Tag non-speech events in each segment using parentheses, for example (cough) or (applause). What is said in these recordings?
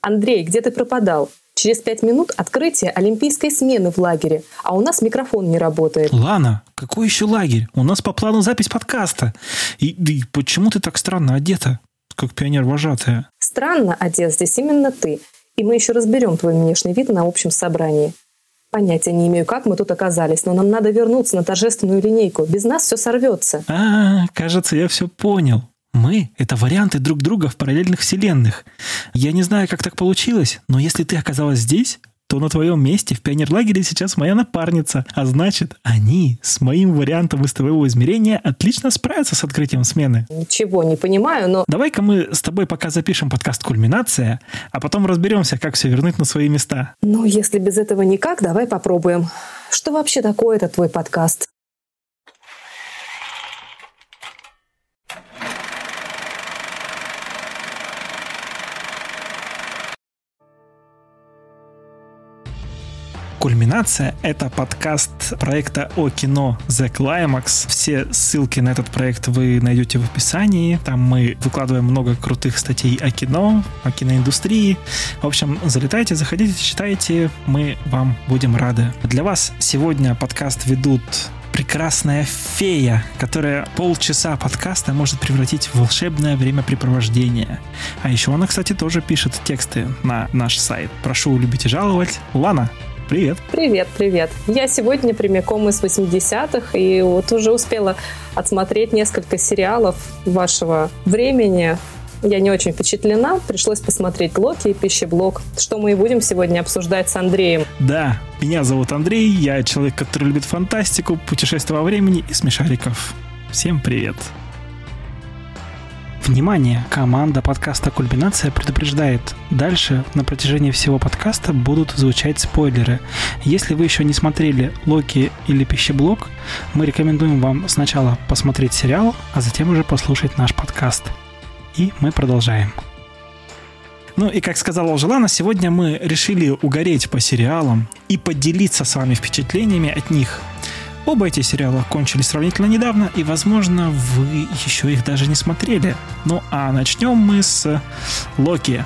Андрей, где ты пропадал? Через пять минут открытие олимпийской смены в лагере, а у нас микрофон не работает. Лана, какой еще лагерь? У нас по плану запись подкаста. И, и почему ты так странно одета, как пионер-вожатая? Странно одет здесь именно ты. И мы еще разберем твой внешний вид на общем собрании. Понятия не имею, как мы тут оказались, но нам надо вернуться на торжественную линейку. Без нас все сорвется. А, кажется, я все понял. Мы — это варианты друг друга в параллельных вселенных. Я не знаю, как так получилось, но если ты оказалась здесь, то на твоем месте в пионерлагере сейчас моя напарница. А значит, они с моим вариантом выстового измерения отлично справятся с открытием смены. Ничего не понимаю, но... Давай-ка мы с тобой пока запишем подкаст «Кульминация», а потом разберемся, как все вернуть на свои места. Ну, если без этого никак, давай попробуем. Что вообще такое этот твой подкаст? Кульминация — это подкаст проекта о кино The Climax. Все ссылки на этот проект вы найдете в описании. Там мы выкладываем много крутых статей о кино, о киноиндустрии. В общем, залетайте, заходите, читайте. Мы вам будем рады. Для вас сегодня подкаст ведут прекрасная фея, которая полчаса подкаста может превратить в волшебное времяпрепровождение. А еще она, кстати, тоже пишет тексты на наш сайт. Прошу любить и жаловать. Лана, Привет. Привет, привет. Я сегодня прямиком из 80-х и вот уже успела отсмотреть несколько сериалов вашего времени. Я не очень впечатлена. Пришлось посмотреть Локи и Пищеблок, что мы и будем сегодня обсуждать с Андреем. Да, меня зовут Андрей, я человек, который любит фантастику, путешествия во времени и смешариков. Всем привет. Внимание! Команда подкаста «Кульминация» предупреждает. Дальше на протяжении всего подкаста будут звучать спойлеры. Если вы еще не смотрели «Локи» или «Пищеблок», мы рекомендуем вам сначала посмотреть сериал, а затем уже послушать наш подкаст. И мы продолжаем. Ну и как сказала Желана, сегодня мы решили угореть по сериалам и поделиться с вами впечатлениями от них – Оба эти сериала кончились сравнительно недавно, и, возможно, вы еще их даже не смотрели. Ну а начнем мы с Локи.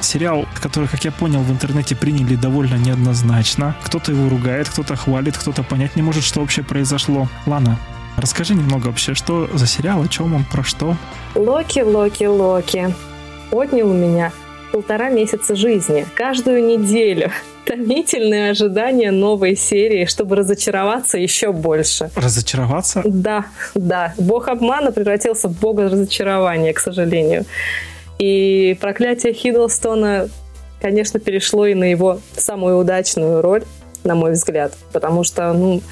Сериал, который, как я понял, в интернете приняли довольно неоднозначно. Кто-то его ругает, кто-то хвалит, кто-то понять не может, что вообще произошло. Лана, расскажи немного вообще, что за сериал, о чем он, про что? Локи, Локи, Локи. Отнял у меня полтора месяца жизни. Каждую неделю томительное ожидание новой серии, чтобы разочароваться еще больше. Разочароваться? Да, да. Бог обмана превратился в бога разочарования, к сожалению. И проклятие Хиддлстона, конечно, перешло и на его самую удачную роль, на мой взгляд. Потому что, ну,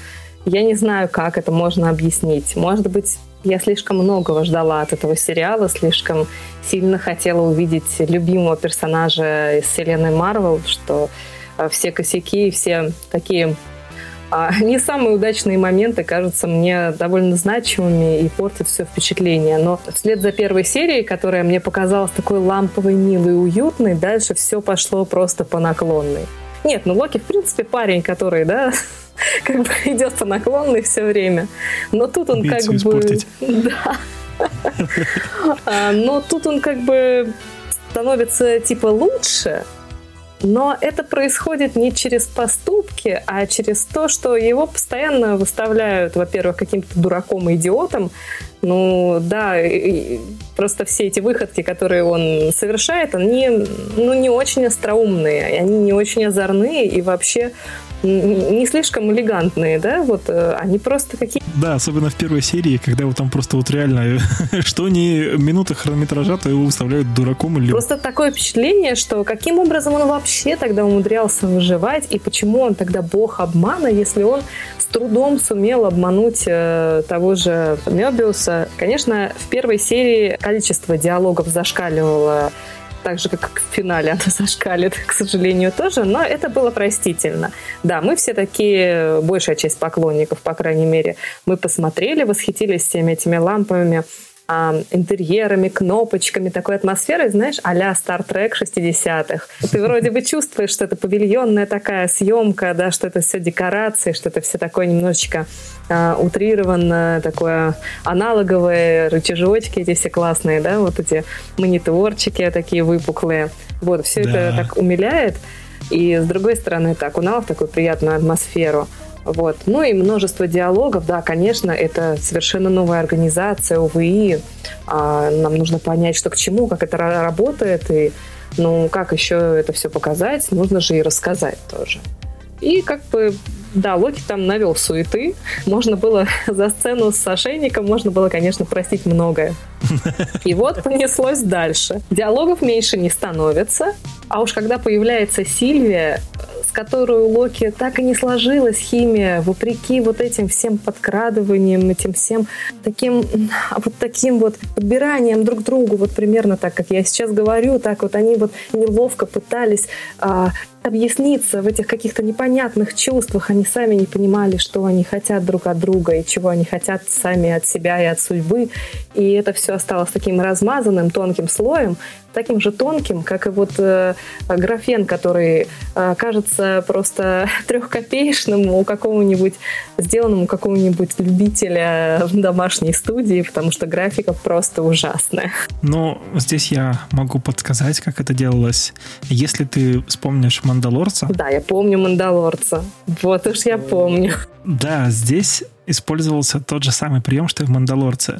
я не знаю, как это можно объяснить. Может быть, я слишком многого ждала от этого сериала, слишком сильно хотела увидеть любимого персонажа из вселенной Марвел, что все косяки, все такие а, (laughs) не самые удачные моменты кажутся мне довольно значимыми и портят все впечатление. Но вслед за первой серией, которая мне показалась такой ламповой, милой, уютной, дальше все пошло просто по наклонной. Нет, ну Локи, в принципе, парень, который, да, (laughs) как бы идет по наклонной все время. Но тут он как бы... (laughs) Да. А, но тут он как бы становится типа лучше, но это происходит не через поступки, а через то, что его постоянно выставляют, во-первых, каким-то дураком и идиотом. Ну, да, просто все эти выходки, которые он совершает, они ну, не очень остроумные, они не очень озорные, и вообще не слишком элегантные, да, вот э, они просто какие Да, особенно в первой серии, когда вот там просто вот реально, (laughs) что не минута хронометража, то его выставляют дураком или... Просто такое впечатление, что каким образом он вообще тогда умудрялся выживать, и почему он тогда бог обмана, если он с трудом сумел обмануть э, того же Мебиуса. Конечно, в первой серии количество диалогов зашкаливало так же, как в финале она (laughs) зашкалит, к сожалению, тоже, но это было простительно. Да, мы все такие, большая часть поклонников, по крайней мере, мы посмотрели, восхитились всеми этими лампами, а, интерьерами, кнопочками, такой атмосферой, знаешь, а-ля Star Trek 60-х. Ты вроде бы чувствуешь, что это павильонная такая съемка, да, что это все декорации, что это все такое немножечко а, утрированно, такое аналоговое, рычажочки эти все классные, да, вот эти мониторчики такие выпуклые. Вот, все да. это так умиляет. И с другой стороны, это окунало в такую приятную атмосферу. Вот. Ну и множество диалогов, да, конечно, это совершенно новая организация УВИ. А, нам нужно понять, что к чему, как это работает, и ну, как еще это все показать, нужно же и рассказать тоже. И как бы, да, Локи там навел суеты. Можно было (laughs) за сцену с ошейником, можно было, конечно, простить многое. (laughs) И вот понеслось дальше. Диалогов меньше не становится, а уж когда появляется Сильвия, которую у Локи так и не сложилась химия, вопреки вот этим всем подкрадываниям, этим всем таким вот таким вот подбиранием друг к другу, вот примерно так, как я сейчас говорю, так вот они вот неловко пытались а, объясниться в этих каких-то непонятных чувствах. Они сами не понимали, что они хотят друг от друга и чего они хотят сами от себя и от судьбы. И это все осталось таким размазанным, тонким слоем, таким же тонким, как и вот э, графен, который э, кажется просто (laughs) трехкопеечным у какого-нибудь, сделанному какого-нибудь любителя в домашней студии, потому что графика просто ужасная. Но здесь я могу подсказать, как это делалось. Если ты вспомнишь Мандалорца. Да, я помню Мандалорца. Вот уж я помню. Да, здесь использовался тот же самый прием, что и в «Мандалорце».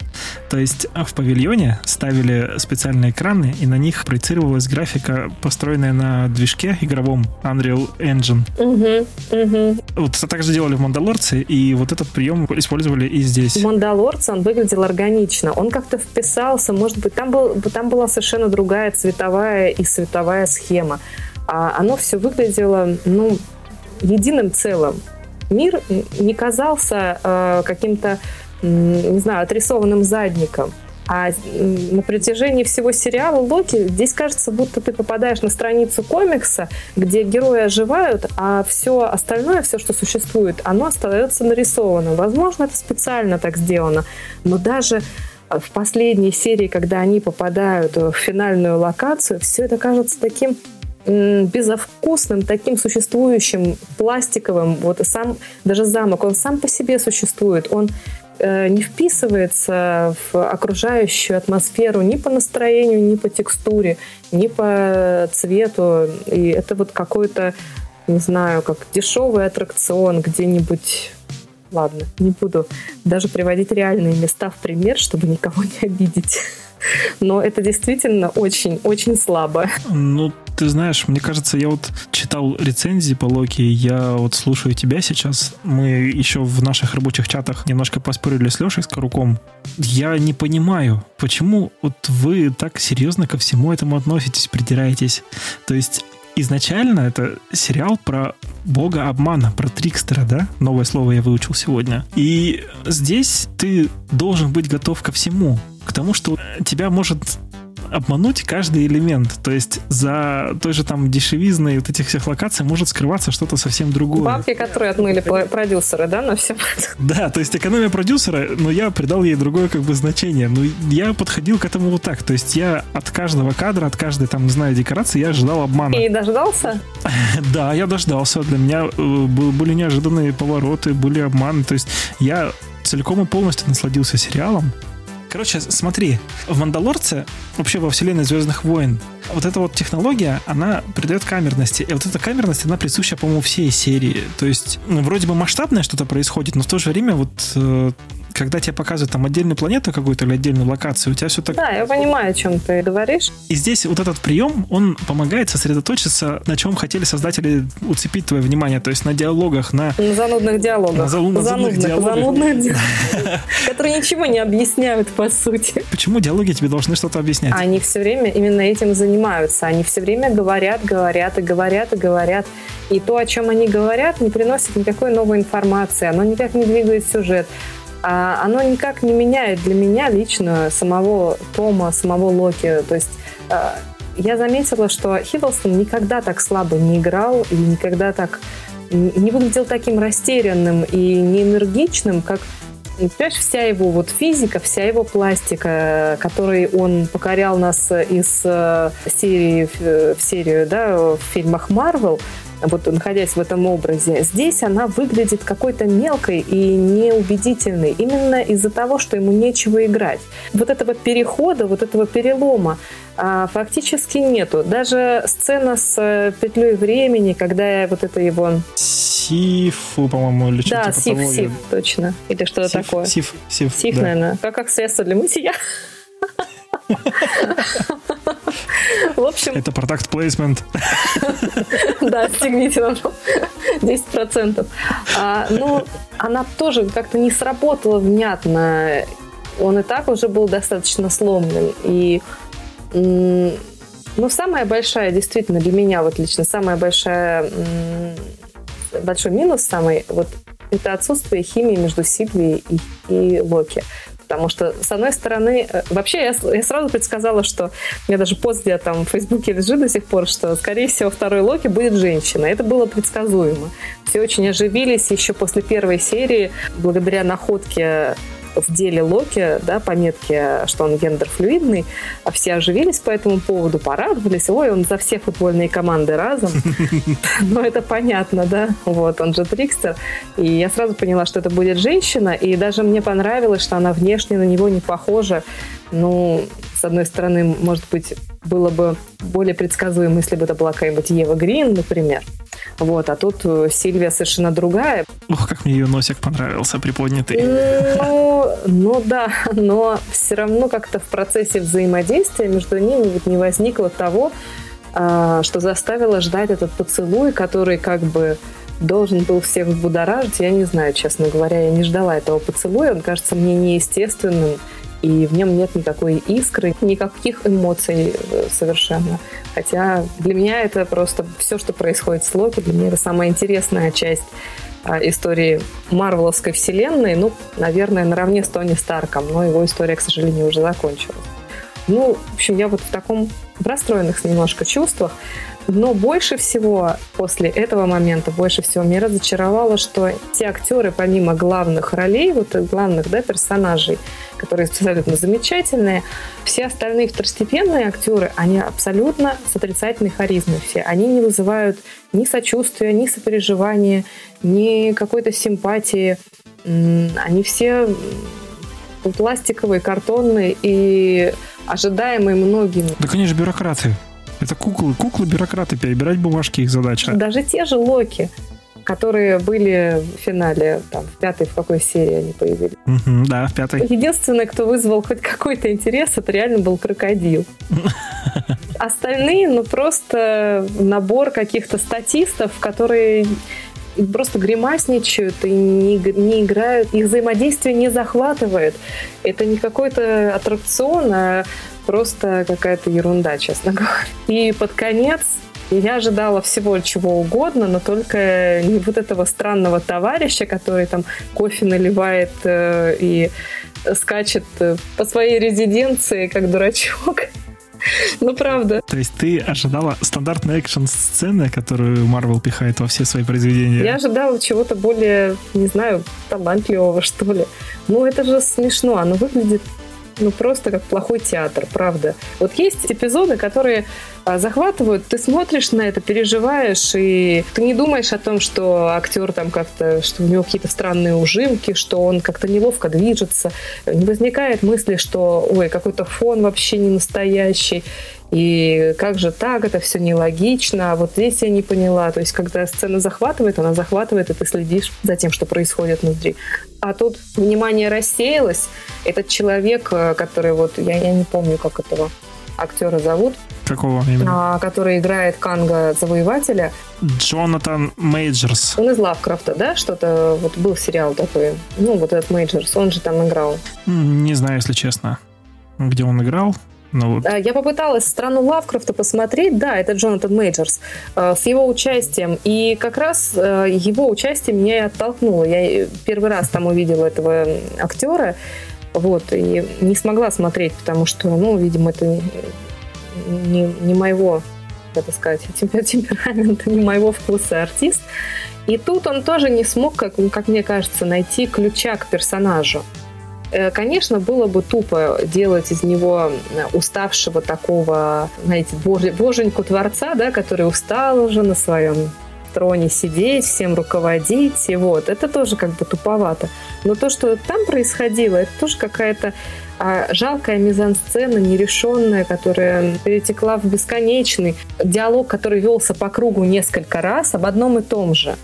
То есть в павильоне ставили специальные экраны, и на них проецировалась графика, построенная на движке игровом Unreal Engine. Угу, угу. Вот это также делали в «Мандалорце», и вот этот прием использовали и здесь. «Мандалорце» он выглядел органично. Он как-то вписался, может быть, там, был, там была совершенно другая цветовая и световая схема. А оно все выглядело, ну, единым целым мир не казался э, каким-то, не знаю, отрисованным задником. А на протяжении всего сериала Локи здесь кажется, будто ты попадаешь на страницу комикса, где герои оживают, а все остальное, все, что существует, оно остается нарисованным. Возможно, это специально так сделано, но даже в последней серии, когда они попадают в финальную локацию, все это кажется таким безвкусным, таким существующим, пластиковым. Вот сам, даже замок, он сам по себе существует. Он э, не вписывается в окружающую атмосферу ни по настроению, ни по текстуре, ни по цвету. И это вот какой-то, не знаю, как дешевый аттракцион где-нибудь Ладно, не буду даже приводить реальные места в пример, чтобы никого (laughs) не обидеть. Но это действительно очень-очень слабо. Ну, ты знаешь, мне кажется, я вот читал рецензии по Локи, я вот слушаю тебя сейчас. Мы еще в наших рабочих чатах немножко поспорили с Лешей Скоруком. Я не понимаю, почему вот вы так серьезно ко всему этому относитесь, придираетесь. То есть изначально это сериал про бога обмана, про трикстера, да? Новое слово я выучил сегодня. И здесь ты должен быть готов ко всему. К тому, что тебя может обмануть каждый элемент. То есть за той же там дешевизной вот этих всех локаций может скрываться что-то совсем другое. Бабки, которые отмыли продюсеры, да, на все. (laughs) Да, то есть экономия продюсера, но я придал ей другое как бы значение. Но я подходил к этому вот так. То есть я от каждого кадра, от каждой там, не знаю, декорации я ожидал обмана. И дождался? (laughs) Да, я дождался. Для меня э, были неожиданные повороты, были обманы. То есть я целиком и полностью насладился сериалом. Короче, смотри, в «Мандалорце», вообще во вселенной «Звездных войн», вот эта вот технология, она придает камерности. И вот эта камерность, она присуща, по-моему, всей серии. То есть, ну, вроде бы масштабное что-то происходит, но в то же время вот э, когда тебе показывают там отдельную планету какую-то или отдельную локацию, у тебя все так... Да, я понимаю, о чем ты говоришь. И здесь вот этот прием, он помогает сосредоточиться, на чем хотели создатели уцепить твое внимание, то есть на диалогах, на... На занудных диалогах. На, зал... на занудных, диалогах. Занудных диалогах, (laughs) которые ничего не объясняют, по сути. Почему диалоги тебе должны что-то объяснять? Они все время именно этим занимаются. Они все время говорят, говорят и говорят и говорят. И то, о чем они говорят, не приносит никакой новой информации. Оно никак не двигает сюжет оно никак не меняет для меня лично самого Тома, самого Локи. То есть а, я заметила, что Хиддлстон никогда так слабо не играл и никогда так не выглядел таким растерянным и не энергичным, как понимаешь, вся его вот физика, вся его пластика, которой он покорял нас из э, серии в серию, да, в фильмах Марвел, вот находясь в этом образе, здесь она выглядит какой-то мелкой и неубедительной именно из-за того, что ему нечего играть. Вот этого перехода, вот этого перелома а, фактически нету. Даже сцена с э, петлей времени, когда вот это его... Сифу, по-моему, или что-то Да, сиф, того. сиф, точно. Или что-то Сиф, такое. Сиф, сиф, Сиф, да. наверное. Как, как средство для мытья. В общем, Это продукт плейсмент. да, стегните нам 10%. А, ну, она тоже как-то не сработала внятно. Он и так уже был достаточно сломлен. И ну, самая большая, действительно, для меня вот лично, самая большая большой минус самый, вот это отсутствие химии между Сильвией и, и Локи. Потому что, с одной стороны, э, вообще я, я сразу предсказала, что меня даже пост где там в Фейсбуке лежит до сих пор, что, скорее всего, второй Локи будет женщина. Это было предсказуемо. Все очень оживились еще после первой серии, благодаря находке в деле Локи, да, пометки, что он гендерфлюидный, а все оживились по этому поводу, порадовались, ой, он за все футбольные команды разом. (laughs) Ну, это понятно, да, вот, он же трикстер. И я сразу поняла, что это будет женщина, и даже мне понравилось, что она внешне на него не похожа. Ну, с одной стороны, может быть, было бы более предсказуемо, если бы это была какая-нибудь Ева Грин, например. Вот, а тут э, Сильвия совершенно другая. Ох, как мне ее носик понравился, приподнятый. Ну, ну да, но все равно как-то в процессе взаимодействия между ними вот не возникло того, а, что заставило ждать этот поцелуй, который как бы должен был всех взбудоражить. Я не знаю, честно говоря, я не ждала этого поцелуя. Он кажется мне неестественным, и в нем нет никакой искры, никаких эмоций э, совершенно. Хотя для меня это просто все, что происходит с Локи, для меня это самая интересная часть а, истории Марвеловской вселенной. Ну, наверное, наравне с Тони Старком, но его история, к сожалению, уже закончилась. Ну, в общем, я вот в таком расстроенных немножко чувствах. Но больше всего после этого момента, больше всего меня разочаровало, что те актеры, помимо главных ролей, вот главных да, персонажей, которые абсолютно замечательные, все остальные второстепенные актеры, они абсолютно с отрицательной харизмой все. Они не вызывают ни сочувствия, ни сопереживания, ни какой-то симпатии. Они все пластиковые, картонные и ожидаемые многими. Да, конечно, бюрократы. Это куклы, куклы-бюрократы, перебирать бумажки их задача. Даже те же Локи, которые были в финале, там, в пятой, в какой серии они появились. Мгм, да, в пятой. Единственное, кто вызвал хоть какой-то интерес, это реально был крокодил. (laughs) Остальные, ну, просто набор каких-то статистов, которые просто гримасничают и не, не играют, их взаимодействие не захватывает. Это не какой-то аттракцион, а просто какая-то ерунда, честно (laughs) говоря. И под конец я ожидала всего чего угодно, но только не вот этого странного товарища, который там кофе наливает э, и скачет э, по своей резиденции, как дурачок. (laughs) Ну, правда. То есть ты ожидала стандартной экшн-сцены, которую Марвел пихает во все свои произведения? Я ожидала чего-то более, не знаю, талантливого, что ли. Ну, это же смешно. Оно выглядит ну, просто как плохой театр, правда. Вот есть эпизоды, которые захватывают, ты смотришь на это, переживаешь, и ты не думаешь о том, что актер там как-то, что у него какие-то странные ужимки, что он как-то неловко движется. Не возникает мысли, что, ой, какой-то фон вообще не настоящий. И как же так, это все нелогично, а вот здесь я не поняла. То есть, когда сцена захватывает, она захватывает, и ты следишь за тем, что происходит внутри. А тут внимание рассеялось. Этот человек, э, который вот, я, я не помню, как этого актера зовут, Какого именно? а, который играет Канга Завоевателя. Джонатан Мейджерс. Он из Лавкрафта, да, что-то, вот был сериал такой, ну, вот этот Мейджерс, он же там играл. Не знаю, если честно, где он играл. Но вот А, Я попыталась страну Лавкрафта посмотреть, да, это Джонатан Мейджерс, э, с его участием. И как раз э, его участие меня и оттолкнуло. Я первый раз там увидела этого актера, вот, и не смогла смотреть, потому что, ну, видимо, это не, не моего это сказать, (laughs) темперамента, не моего вкуса артист. И тут он тоже не смог, как, как мне кажется, найти ключа к персонажу. Э, конечно, было бы тупо делать из него уставшего такого, знаете, боженьку творца, да, который устал уже на своем троне сидеть, всем руководить, и вот. Это тоже как бы туповато. Но то, что там происходило, это тоже какая-то а, жалкая мизансцена, нерешенная, которая перетекла в бесконечный диалог, который велся по кругу несколько раз об одном и том же.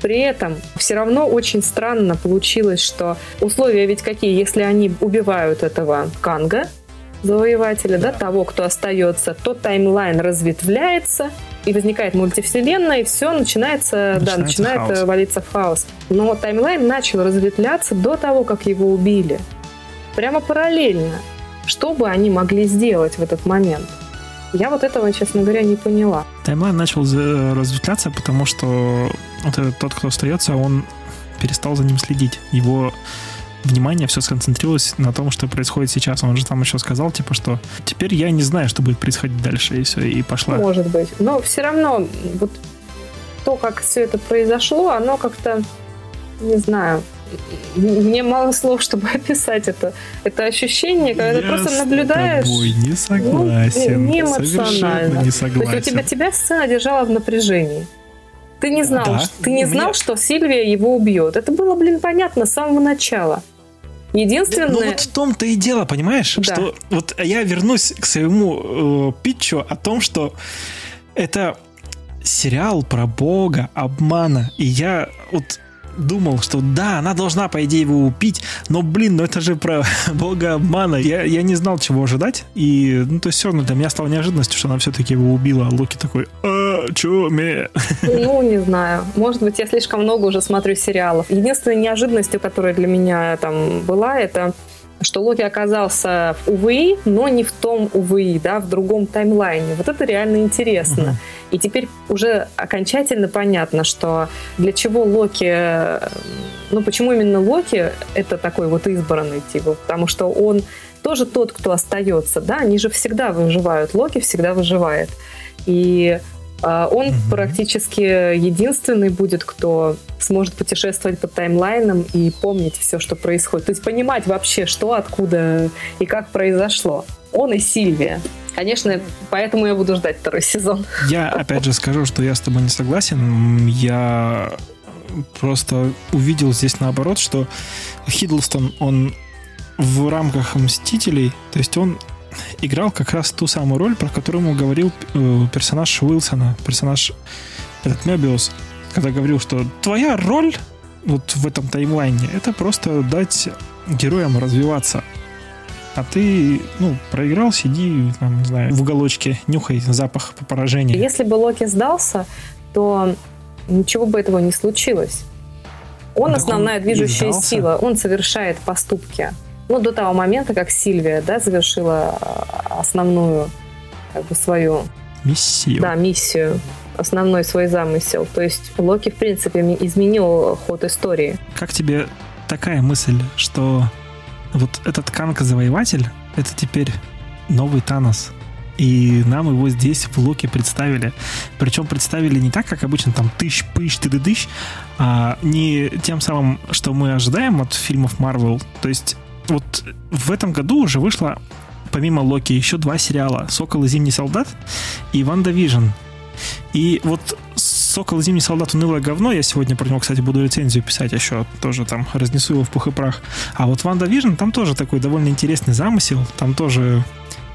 При этом все равно очень странно получилось, что условия ведь какие, если они убивают этого Канга, завоевателя, да, того, кто остается, то таймлайн разветвляется, и возникает мультивселенная, и все начинается, начинается да, начинает хаос. валиться в хаос. Но таймлайн начал разветвляться до того, как его убили. Прямо параллельно. Что бы они могли сделать в этот момент? Я вот этого, честно говоря, не поняла. Таймлайн начал разветвляться, потому что вот этот, тот, кто остается, он перестал за ним следить. Его внимание все сконцентрировалось на том, что происходит сейчас. Он же там еще сказал, типа, что теперь я не знаю, что будет происходить дальше, и все, и пошла. Может быть. Но все равно вот то, как все это произошло, оно как-то, не знаю, мне мало слов, чтобы (laughs) описать это, это ощущение, когда я ты просто наблюдаешь. Тобой не согласен. Ну, не эмоционально. не согласен. То есть у тебя, тебя сцена держала в напряжении. Ты не знал, да. что, ты не знал, Мне... что Сильвия его убьет. Это было, блин, понятно с самого начала. Единственное... Ну вот в том-то и дело, понимаешь, да. что вот я вернусь к своему э, питчу о том, что это сериал про бога, обмана. И я вот думал, что да, она должна, по идее, его убить, но, блин, ну это же про (laughs) бога обмана. Я, я не знал, чего ожидать, и, ну, то есть все равно для меня стало неожиданностью, что она все-таки его убила, а Локи такой, а, чё, ме? Ну, не знаю. Может быть, я слишком много уже смотрю сериалов. Единственной неожиданностью, которая для меня там была, это что Локи оказался в УВИ, но не в том УВИ, да, в другом таймлайне. Вот это реально интересно. Uh-huh. И теперь уже окончательно понятно, что для чего Локи, ну почему именно Локи это такой вот избранный типа, потому что он тоже тот, кто остается, да, они же всегда выживают, Локи всегда выживает. И он угу. практически единственный будет, кто сможет путешествовать по таймлайнам и помнить все, что происходит. То есть понимать вообще, что, откуда и как произошло. Он и Сильвия. Конечно, поэтому я буду ждать второй сезон. Я опять же скажу, что я с тобой не согласен. Я просто увидел здесь наоборот, что Хиддлстон, он в рамках Мстителей, то есть он играл как раз ту самую роль, про которую ему говорил э, персонаж Уилсона, персонаж этот Мебиус, когда говорил, что твоя роль вот в этом таймлайне это просто дать героям развиваться. А ты, ну, проиграл, сиди, там, не знаю, в уголочке, нюхай запах по поражению. Если бы Локи сдался, то ничего бы этого не случилось. Он так основная он движущая сила, он совершает поступки ну, до того момента, как Сильвия, да, завершила а, основную, как бы, свою... Миссию. Да, миссию основной свой замысел. То есть Локи, в принципе, изменил ход истории. Как тебе такая мысль, что вот этот Канка-завоеватель — это теперь новый Танос? И нам его здесь в Локи представили. Причем представили не так, как обычно, там тыщ, пыщ, ты дыщ, а не тем самым, что мы ожидаем от фильмов Марвел. То есть вот в этом году уже вышло, помимо Локи, еще два сериала. «Сокол и Зимний солдат» и «Ванда Вижн». И вот «Сокол и Зимний солдат» унылое говно. Я сегодня про него, кстати, буду рецензию писать еще. Тоже там разнесу его в пух и прах. А вот «Ванда Вижн» там тоже такой довольно интересный замысел. Там тоже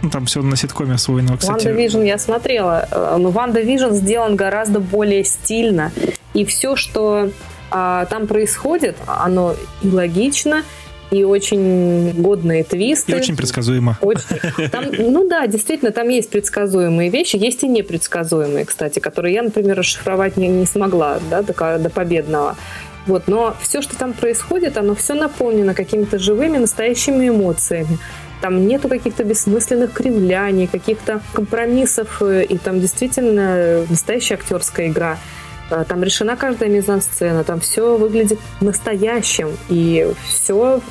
ну, там все на ситкоме основано, кстати. Ванда Вижн я смотрела. Э, но Ванда Вижн сделан гораздо более стильно. И все, что а, там происходит, оно и логично, и очень годные твисты. И очень предсказуемо. Очень. Там, ну да, действительно, там есть предсказуемые вещи, есть и непредсказуемые, кстати, которые я, например, расшифровать не, не смогла да, до, до победного. Вот, но все, что там происходит, оно все наполнено какими-то живыми, настоящими эмоциями. Там нету каких-то бессмысленных кривляний, каких-то компромиссов, э, и там действительно настоящая актерская игра. Э, там решена каждая мизансцена, там все выглядит настоящим, и все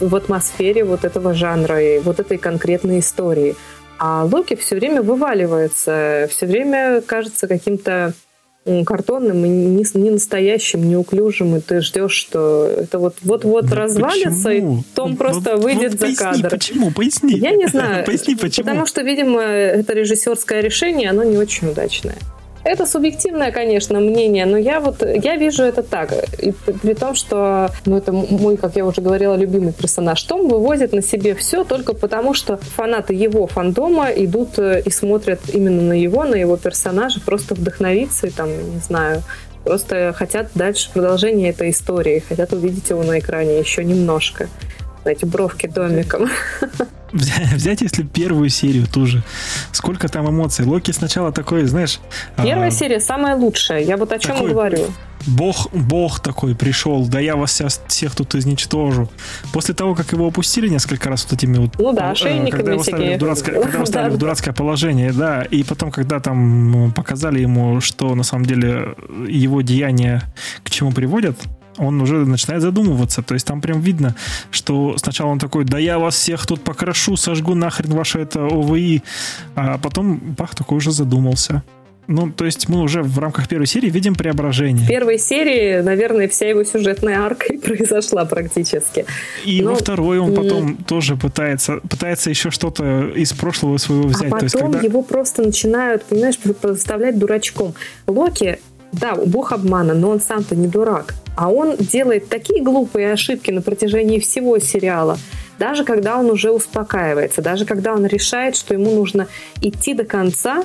в атмосфере вот этого жанра и вот этой конкретной истории. А Локи все время вываливается, все время кажется каким-то картонным и не, не настоящим, неуклюжим, и ты ждешь, что это вот вот-вот да развалится, почему? и Том вот, просто вот, выйдет вот за поясни, кадр. Почему? Поясни. Я не знаю. (laughs) Поясни, почему. Потому что, видимо, это режиссерское решение, оно не очень удачное. Это субъективное, конечно, мнение, но я вот я вижу это так. И при том, что ну, это мой, как я уже говорила, любимый персонаж. Том вывозит на себе все только потому, что фанаты его фандома идут э, и смотрят именно на его, на его персонажа, просто вдохновиться и там, не знаю, просто хотят дальше продолжение этой истории, хотят увидеть его на экране еще немножко эти бровки домиком. (laughs) (laughs) Взять, если первую серию ту же. Сколько там эмоций. Локи сначала такой, знаешь... Первая а, серия самая лучшая. Я вот о чем такой, говорю. Бог, бог такой пришел, да я вас всех, всех тут изничтожу. После того, как его опустили несколько раз вот этими вот... Ну да, ошейниками когда его ставили в дурацкое, (laughs) когда его ставили в дурацкое положение, да, и потом, когда там показали ему, что на самом деле его деяния к чему приводят, он уже начинает задумываться. То есть там прям видно, что сначала он такой, да я вас всех тут покрашу, сожгу нахрен ваше это ОВИ. А потом Бах такой уже задумался. Ну, то есть мы уже в рамках первой серии видим преображение. В первой серии, наверное, вся его сюжетная арка (laughs) и произошла практически. И Но... во второй он потом mm. тоже пытается, пытается еще что-то из прошлого своего взять. А потом то есть, когда... его просто начинают, понимаешь, поставлять дурачком. Локи, да, бог обмана, но он сам-то не дурак. А он делает такие глупые ошибки на протяжении всего сериала, даже когда он уже успокаивается, даже когда он решает, что ему нужно идти до конца,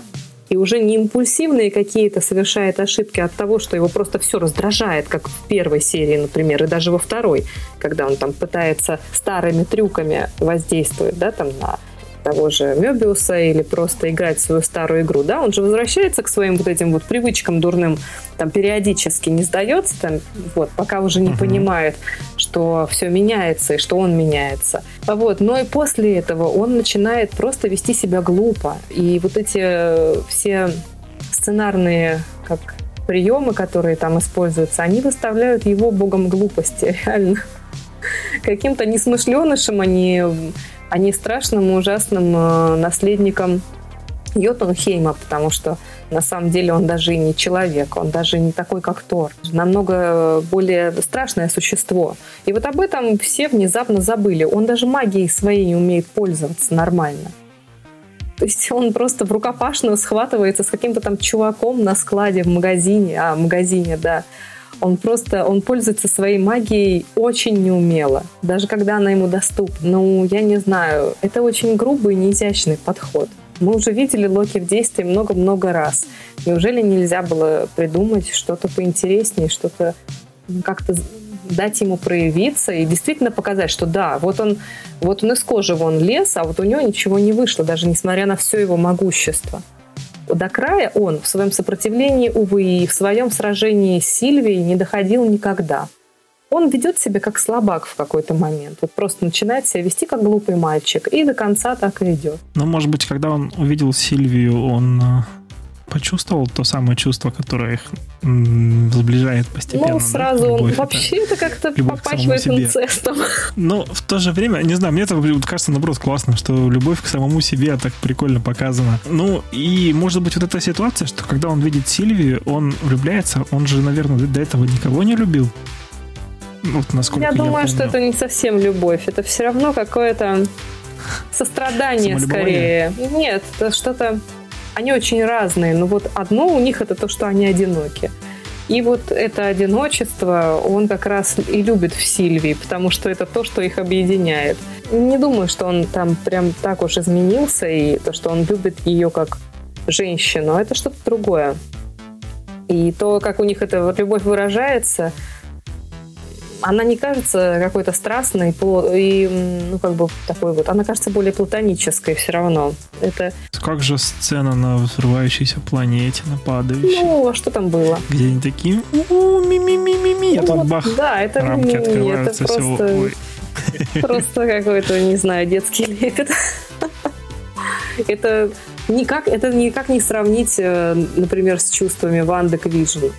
и уже не импульсивные какие-то совершает ошибки от того, что его просто все раздражает, как в первой серии, например, и даже во второй, когда он там пытается старыми трюками воздействовать, да, там на того же Мебиуса или просто играть свою старую игру, да, он же возвращается к своим вот этим вот привычкам дурным, там периодически не сдается, там, вот, пока уже не uh-huh. понимает, что все меняется и что он меняется. Вот, но и после этого он начинает просто вести себя глупо. И вот эти э, все сценарные, как приемы, которые там используются, они выставляют его богом глупости, (laughs) реально. Каким-то несмышленышем они а не страшным и ужасным э, наследником Йотунхейма, потому что на самом деле он даже и не человек, он даже не такой, как Тор. Намного более страшное существо. И вот об этом все внезапно забыли. Он даже магией своей не умеет пользоваться нормально. То есть он просто в рукопашную схватывается с каким-то там чуваком на складе в магазине, а, в магазине, да, он просто, он пользуется своей магией очень неумело, даже когда она ему доступна. Ну, я не знаю, это очень грубый неизящный подход. Мы уже видели Локи в действии много-много раз. Неужели нельзя было придумать что-то поинтереснее, что-то как-то дать ему проявиться и действительно показать, что да, вот он, вот он из кожи вон лез, а вот у него ничего не вышло, даже несмотря на все его могущество до края он в своем сопротивлении, увы, и в своем сражении с Сильвией не доходил никогда. Он ведет себя как слабак в какой-то момент. Вот просто начинает себя вести как глупый мальчик. И до конца так и идет. Ну, может быть, когда он увидел Сильвию, он э, почувствовал то самое чувство, которое их сближает постепенно. Ну, сразу да? он вообще это как-то попахивает инцестом. (laughs) Но в то же время, не знаю, мне это кажется, наоборот, классно, что любовь к самому себе так прикольно показана. Ну, и может быть вот эта ситуация, что когда он видит Сильвию, он влюбляется, он же, наверное, до этого никого не любил. Вот насколько я, я думаю, помню. что это не совсем любовь, это все равно какое-то (laughs) сострадание скорее. Нет, это что-то они очень разные, но вот одно у них это то, что они одиноки. И вот это одиночество он как раз и любит в Сильвии, потому что это то, что их объединяет. Не думаю, что он там прям так уж изменился, и то, что он любит ее как женщину, это что-то другое. И то, как у них эта любовь выражается, она не кажется какой-то страстной и, ну, как бы такой вот, она кажется более платонической все равно. Это... Как же сцена на взрывающейся планете, на падающей? Ну, а что там было? Где они такие, ми-ми-ми-ми-ми, а тут бах, да, это рамки открываются, это просто, все, ой. Просто какой-то, не знаю, детский лепет. Это никак, это никак не сравнить, э, например, с чувствами Ванды Квиджи.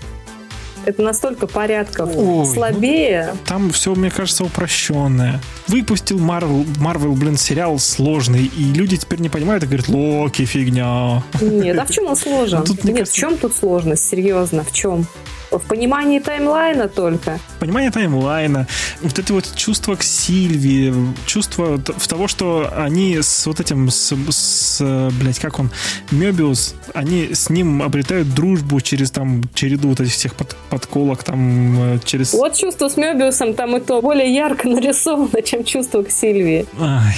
Это настолько порядков Ой, ну, слабее. Ну, там все, мне кажется, упрощенное. Выпустил Марвел, Марвел, блин, сериал сложный, и люди теперь не понимают и говорят, Локи, фигня. Нет, а в чем он сложен? Тут, Нет, кажется... в чем тут сложность? Серьезно, в чем? В понимании таймлайна только. Понимание таймлайна, вот это вот чувство к Сильвии, чувство в того, что они с вот этим, с, с блядь, как он, Мебиус, они с ним обретают дружбу через там череду вот этих всех под, подколок, там, э, через... Вот чувство с Мебиусом там и то более ярко (laughs) нарисовано, чем чувство к Сильвии. Ай,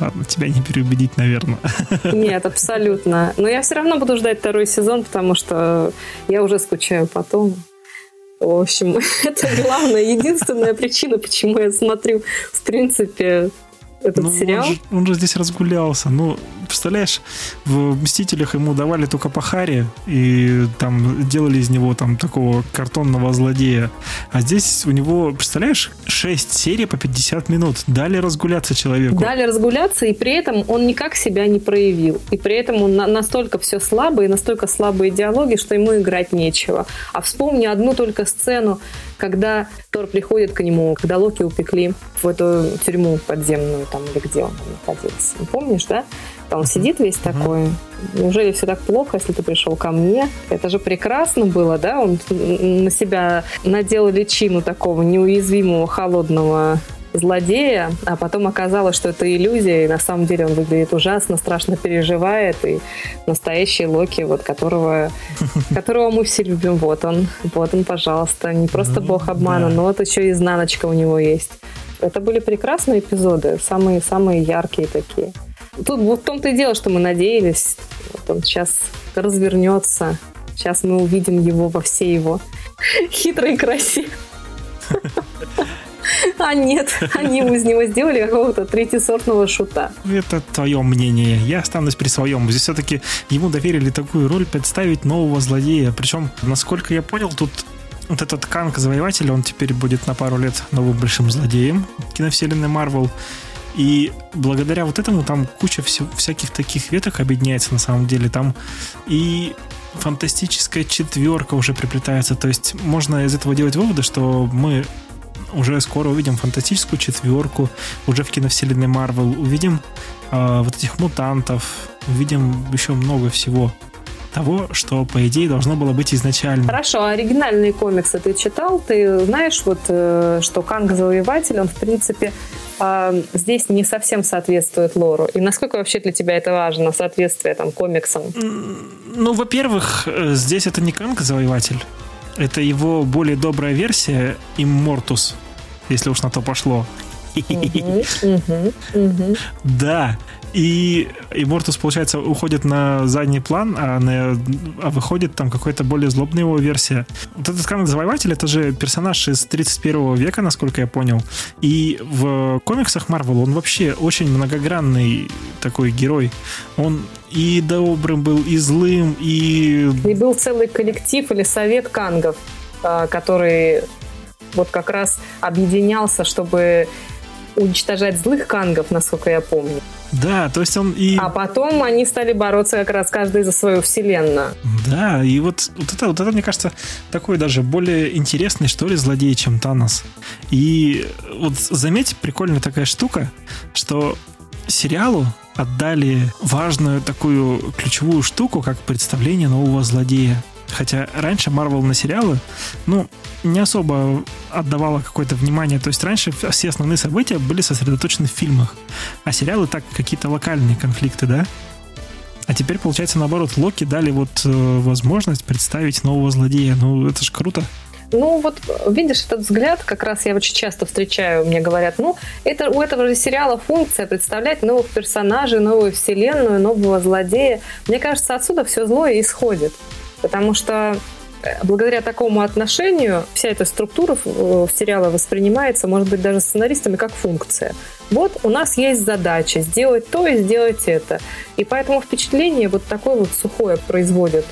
Ладно, тебя не переубедить, наверное. Нет, абсолютно. Но я все равно буду ждать второй сезон, потому что я уже скучаю по Тому. В общем, (laughs) это главная, единственная причина, почему я смотрю, в принципе, этот ну, сериал. Он же, он же здесь разгулялся. Ну, представляешь, в «Мстителях» ему давали только по Харе, и там делали из него там такого картонного злодея. А здесь у него, представляешь, 6 серий по 50 минут. Дали разгуляться человеку. Дали разгуляться, и при этом он никак себя не проявил. И при этом он на- настолько все слабо, и настолько слабые диалоги, что ему играть нечего. А вспомни одну только сцену, когда Тор приходит к нему, когда Локи упекли в эту тюрьму подземную, там, или где он находился. Помнишь, да? Он сидит весь такой. Неужели все так плохо, если ты пришел ко мне? Это же прекрасно было, да? Он на себя надел личину такого неуязвимого, холодного злодея, а потом оказалось, что это иллюзия, и на самом деле он выглядит ужасно, страшно переживает, и настоящий Локи, вот которого, (laughs) которого мы все любим, вот он, вот он, пожалуйста, не просто ну, бог обмана, но вот еще и изнаночка у него есть. Это были прекрасные эпизоды, самые-самые яркие такие. Тут в том-то и дело, что мы надеялись, вот он сейчас развернется, сейчас мы увидим его во всей его (laughs) хитрой красе. (laughs) А нет, они из него сделали какого-то третьесортного шута. Это твое мнение. Я останусь при своем. Здесь все-таки ему доверили такую роль представить нового злодея. Причем, насколько я понял, тут вот этот Канг-завоеватель, он теперь будет на пару лет новым большим злодеем киновселенной Марвел. И благодаря вот этому там куча вся, всяких таких веток объединяется на самом деле. Там и фантастическая четверка уже приплетается. То есть можно из этого делать выводы, что мы уже скоро увидим фантастическую четверку уже в киновселенной Марвел. Увидим э, вот этих мутантов, увидим еще много всего того, что, по идее, должно было быть изначально. Хорошо, а оригинальные комиксы ты читал? Ты знаешь, вот, э, что Канг Завоеватель, он, в принципе, э, здесь не совсем соответствует лору. И насколько вообще для тебя это важно, соответствие там, комиксам? Ну, во-первых, э, здесь это не Канг Завоеватель. Это его более добрая версия Immortus, если уж на то пошло. (laughs) Да, и Immortus, получается, уходит на задний план, а, на, а выходит там какая-то более злобная его версия. Вот этот Канг Завоеватель, это же персонаж из 31 века, насколько я понял. И в комиксах Marvel он вообще очень многогранный такой герой. Он и добрым был, и злым, и... И был целый коллектив или совет кангов, а, который вот как раз объединялся, чтобы уничтожать злых кангов, насколько я помню. Да, то есть он и... А потом они стали бороться как раз каждый за свою вселенную. Да, и вот, вот, это, вот это, мне кажется, такой даже более интересный, что ли, злодей, чем Танос. И вот заметь, прикольная такая штука, что сериалу отдали важную такую ключевую штуку, как представление нового злодея. Хотя раньше Marvel на сериалы, ну, не особо отдавала какое-то внимание. То есть раньше все основные события были сосредоточены в фильмах, а сериалы так какие-то локальные конфликты, да? А теперь, получается, наоборот, Локи дали вот э, возможность представить нового злодея. Ну, это же круто. Ну, вот видишь, этот взгляд как раз я очень часто встречаю, мне говорят, ну, это у этого же сериала функция представлять новых персонажей, новую вселенную, нового злодея. Мне кажется, отсюда все злое исходит. Потому что э, благодаря такому отношению вся эта структура в сериала воспринимается, может быть, даже сценаристами как функция. Вот у нас есть задача сделать то и сделать это. И поэтому впечатление вот такое вот сухое производит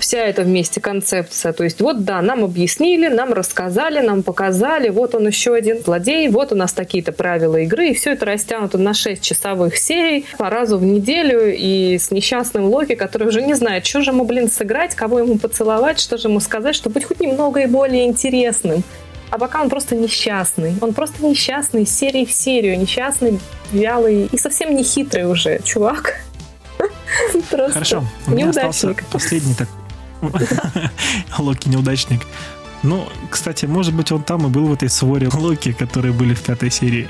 вся эта вместе концепция. То есть вот да, нам объяснили, нам рассказали, нам показали, вот он еще один злодей, вот у нас такие-то правила игры, и все это растянуто на 6 часовых серий по разу в неделю и с несчастным Локи, который уже не знает, что же ему, блин, сыграть, кого ему поцеловать, что же ему сказать, чтобы быть хоть немного и более интересным. А пока он просто несчастный. Он просто несчастный серии в серию. Несчастный, вялый и совсем не хитрый уже чувак. (laughs) Просто Хорошо. У меня остался последний так (laughs) Локи неудачник. Ну, кстати, может быть, он там и был в этой своре Локи, которые были в пятой серии.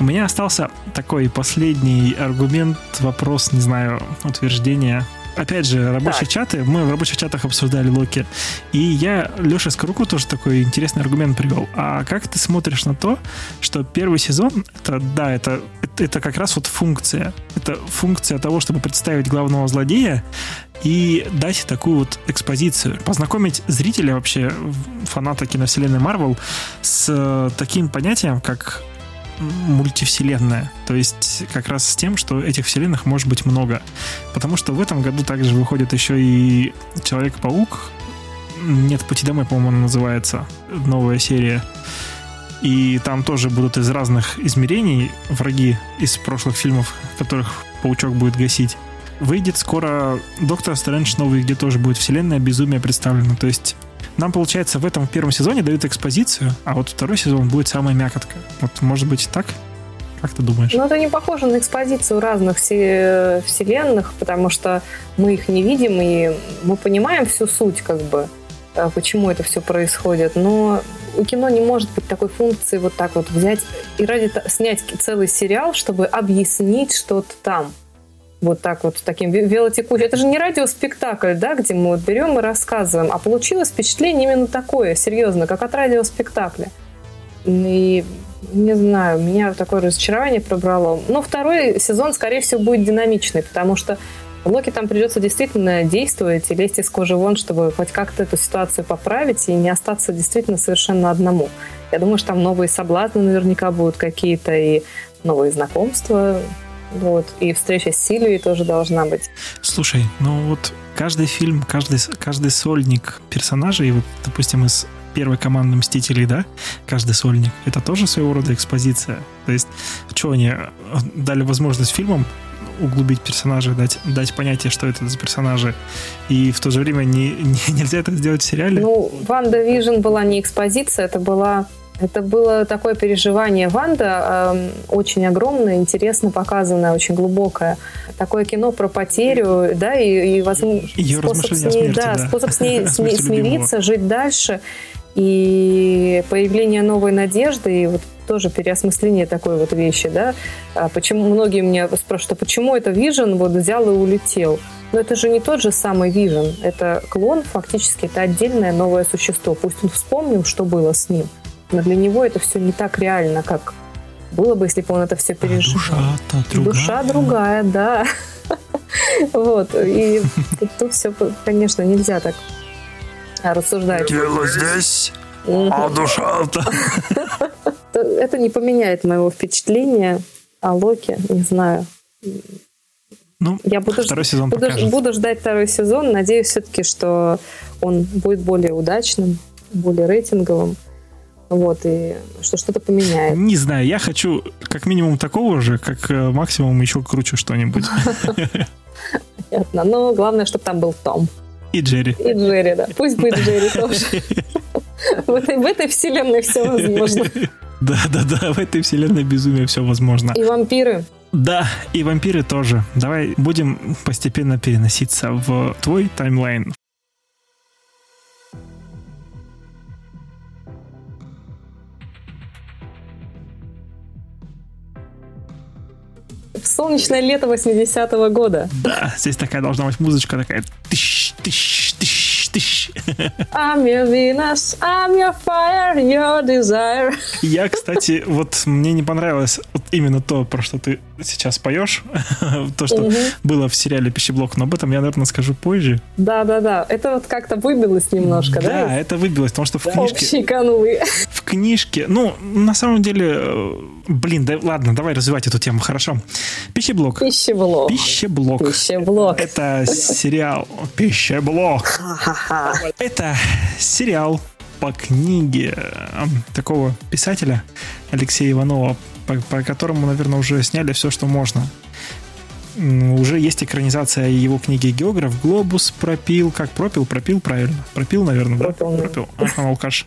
У меня остался такой последний аргумент, вопрос, не знаю, утверждение опять же, рабочие так. чаты, мы в рабочих чатах обсуждали Локи, и я Леша Скоруку тоже такой интересный аргумент привел. А как ты смотришь на то, что первый сезон, это, да, это, это, это как раз вот функция. Это функция того, чтобы представить главного злодея и дать такую вот экспозицию. Познакомить зрителя вообще, фаната киновселенной Марвел, с таким понятием, как мультивселенная. То есть как раз с тем, что этих вселенных может быть много. Потому что в этом году также выходит еще и Человек-паук. Нет пути домой, по-моему, называется. Новая серия. И там тоже будут из разных измерений враги из прошлых фильмов, которых Паучок будет гасить. Выйдет скоро Доктор Стрэндж новый, где тоже будет вселенная безумие представлена. То есть нам, получается, в этом первом сезоне дают экспозицию, а вот второй сезон будет самая мякотка. Вот, может быть, так? Как ты думаешь? Ну, это не похоже на экспозицию разных вселенных, потому что мы их не видим, и мы понимаем всю суть, как бы, э, почему это все происходит. Но у кино не может быть такой функции вот так вот взять и ради снять целый сериал, чтобы объяснить что-то там вот так вот таким велотекущим. Это же не радиоспектакль, да, где мы вот берем и рассказываем, а получилось впечатление именно такое, серьезно, как от радиоспектакля. И не знаю, меня такое разочарование пробрало. Но второй сезон, скорее всего, будет динамичный, потому что Локи там придется действительно действовать и лезть из кожи вон, чтобы хоть как-то эту ситуацию поправить и не остаться действительно совершенно одному. Я думаю, что там новые соблазны наверняка будут какие-то и новые знакомства. Вот. И встреча с Сильвией тоже должна быть. Слушай, ну вот каждый фильм, каждый, каждый сольник персонажей, вот, допустим, из первой команды Мстителей, да, каждый сольник, это тоже своего рода экспозиция. То есть, что они э, дали возможность фильмам углубить персонажей, дать, дать понятие, что это за персонажи, и в то же время не, (laughs) не, нельзя это сделать в сериале? Ну, Ванда Вижн была не экспозиция, это была это было такое переживание Ванда, э, очень огромное, интересно показанное, очень глубокое. Такое кино про потерю, да, и, и возможно, способ с ней, смерти, да, да. способ с ней (laughs) смириться, жить дальше. И появление новой надежды, и вот тоже переосмысление такой вот вещи, да. А почему многие меня спрашивают, а почему это Вижен вот взял и улетел? Но это же не тот же самый Вижен. Это клон, фактически, это отдельное новое существо. Пусть он вспомнил, что было с ним. Но для него это все не так реально, как было бы, если бы он это все пережил. А душа другая. Душа другая, да. (laughs) Вот. И тут все, конечно, нельзя так рассуждать. Тело здесь, а душа-то... (laughs) Это не поменяет моего впечатления о Локе, не знаю. Ну, я буду, второй сезон буду, буду ждать второй сезон. Надеюсь все-таки, что он будет более удачным, более рейтинговым. Вот, и что что-то поменяет. Не знаю, я хочу как минимум такого же, как э, максимум еще круче что-нибудь. Понятно. Но главное, чтобы там был Том. И Джерри. И Джерри, да. Пусть будет Джерри тоже. В этой, в этой вселенной все возможно. Да, да, да, в этой вселенной безумия все возможно. И вампиры. Да, и вампиры тоже. Давай будем постепенно переноситься в твой таймлайн, солнечное лето 80-го года. Да, здесь такая должна быть музычка такая. Тыщ, тыщ, тыщ, тыщ. I'm your Venus, I'm your fire, your desire. Я, кстати, вот мне не понравилось вот именно то, про что ты сейчас поешь, (laughs) то, что было в сериале «Пищеблок», но об этом я, наверное, скажу позже. Да-да-да, это вот как-то выбилось немножко, да? Да, это выбилось, потому что в книжке... Общие канвы. (laughs) В книжке, ну, на самом деле, э, блин, да, ладно, давай развивать эту тему, хорошо. «Пищеблок». Пищеблок. «Пищеблок». Пищеблок. Это сериал «Пищеблок». Это сериал по книге такого писателя Алексея Иванова, по, по которому, наверное, уже сняли все, что можно. Уже есть экранизация его книги «Географ». «Глобус» пропил. Как пропил? Пропил, правильно. Пропил, наверное, пропил, да? Пропил. Ага, алкаш.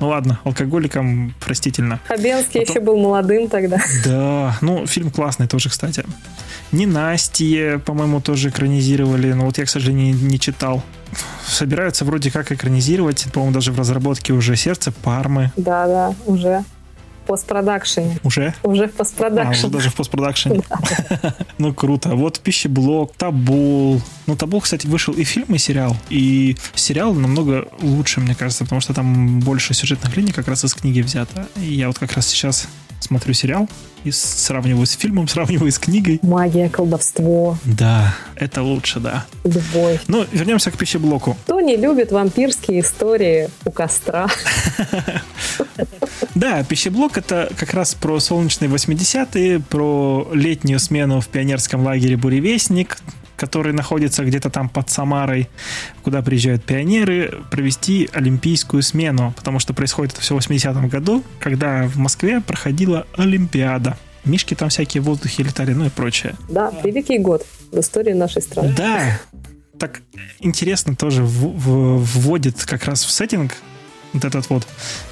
Ну ладно, алкоголикам простительно. Хабенский Потом... еще был молодым тогда. (laughs) Да, ну фильм классный тоже, кстати. Ненастье, по-моему, тоже экранизировали, но вот я, к сожалению, не, не читал. Собираются вроде как экранизировать, по-моему, даже в разработке уже «Сердце Пармы». Да-да, уже постпродакшене. Уже? Уже в постпродакшене. А, даже в постпродакшене. (laughs) (laughs) Ну, круто. Вот пищеблок, табул. Ну, табул, кстати, вышел и фильм, и сериал. И сериал намного лучше, мне кажется, потому что там больше сюжетных линий как раз из книги взято. И я вот как раз сейчас смотрю сериал и сравниваю с фильмом, (laughs) сравниваю с книгой. Магия, колдовство. Да, это лучше, да. Любовь. Ну, вернемся к пищеблоку. Кто не любит вампирские истории у костра? (laughs) Да, пищеблок это как раз про солнечные 80-е, про летнюю смену в пионерском лагере «Буревестник», который находится где-то там под Самарой, куда приезжают пионеры, провести олимпийскую смену, потому что происходит это все в 80-м году, когда в Москве проходила Олимпиада. Мишки там всякие в воздухе летали, ну и прочее. Да, великий год в истории нашей страны. Да, так интересно тоже вводит как раз в сеттинг вот этот вот.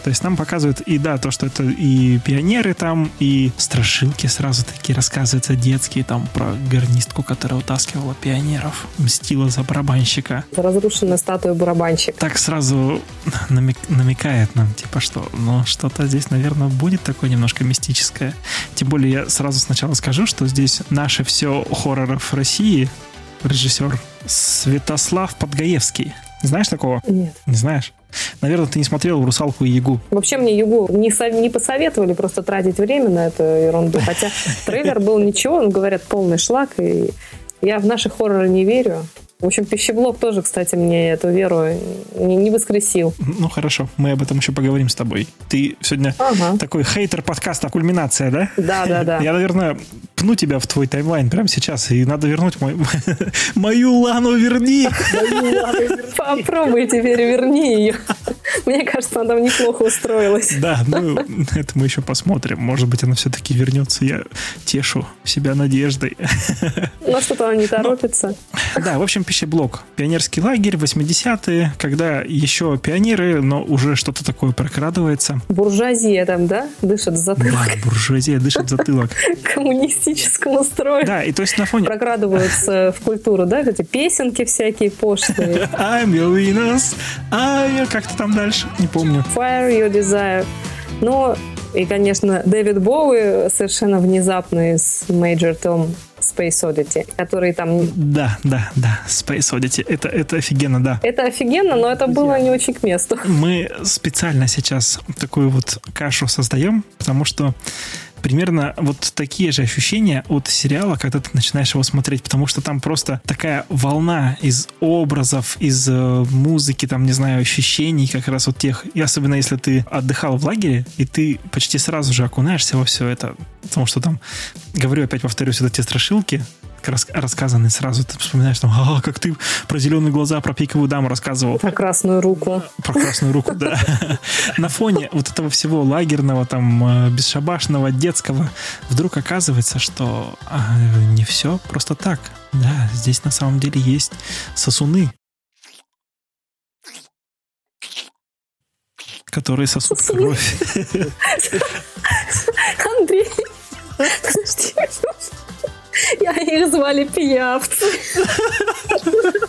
То есть нам показывают и да, то, что это и пионеры там, и страшилки сразу такие рассказываются детские, там про гарнистку, которая утаскивала пионеров, мстила за барабанщика. За разрушенную статую барабанщика. Так сразу намек, намекает нам, типа что, ну что-то здесь, наверное, будет такое немножко мистическое. Тем более я сразу сначала скажу, что здесь наше все хорроров России режиссер Святослав Подгаевский. Знаешь такого? Нет. Не знаешь? Наверное, ты не смотрел «Русалку и Ягу». Вообще мне Ягу не, со- не посоветовали просто тратить время на эту ерунду. Хотя (laughs) трейлер был ничего, он, говорят, полный шлак. И я в наши хорроры не верю. В общем, пищеблок тоже, кстати, мне эту веру не, не воскресил. Ну, хорошо, мы об этом еще поговорим с тобой. Ты сегодня ага. такой хейтер подкаста «Кульминация», да? Да, да, да. Я, наверное, пну тебя в твой таймлайн прямо сейчас, и надо вернуть мой... (laughs) мою Лану верни! Попробуй теперь верни ее. Мне кажется, она там неплохо устроилась. Да, ну, это мы еще посмотрим. Может быть, она все-таки вернется. Я тешу себя надеждой. Ну, что-то она не торопится. Да, в общем, пищеблок. Пионерский лагерь, 80-е, когда еще пионеры, но уже что-то такое прокрадывается. Буржуазия там, да? Дышит затылок. Да, буржуазия дышит затылок. (laughs) Коммунистическому строю. Да, и то есть на фоне... Прокрадываются в культуру, да, эти песенки всякие пошлые. I'm your Venus, I'm... Как-то там дальше, не помню. Fire your desire. Но и, конечно, Дэвид Боуи совершенно внезапно из Major Tom Space Oddity, который там... Да, да, да, Space Oddity. Это, это офигенно, да. Это офигенно, но это было не очень к месту. Мы специально сейчас такую вот кашу создаем, потому что примерно вот такие же ощущения от сериала, когда ты начинаешь его смотреть, потому что там просто такая волна из образов, из э, музыки, там, не знаю, ощущений как раз вот тех, и особенно если ты отдыхал в лагере, и ты почти сразу же окунаешься во все это, потому что там, говорю, опять повторюсь, это те страшилки, рас, рассказаны сразу. Ты вспоминаешь там, а, как ты про зеленые глаза, про пиковую даму рассказывал. Про красную руку. Про красную руку, да. (laughs) На фоне вот этого всего лагерного, там, э, бесшабашного, детского, вдруг оказывается, что а, не все просто так. Да, здесь на самом деле есть сосуны, которые сосут кровь. (laughs) Андрей, подожди. (laughs) Я их звали пиявцы.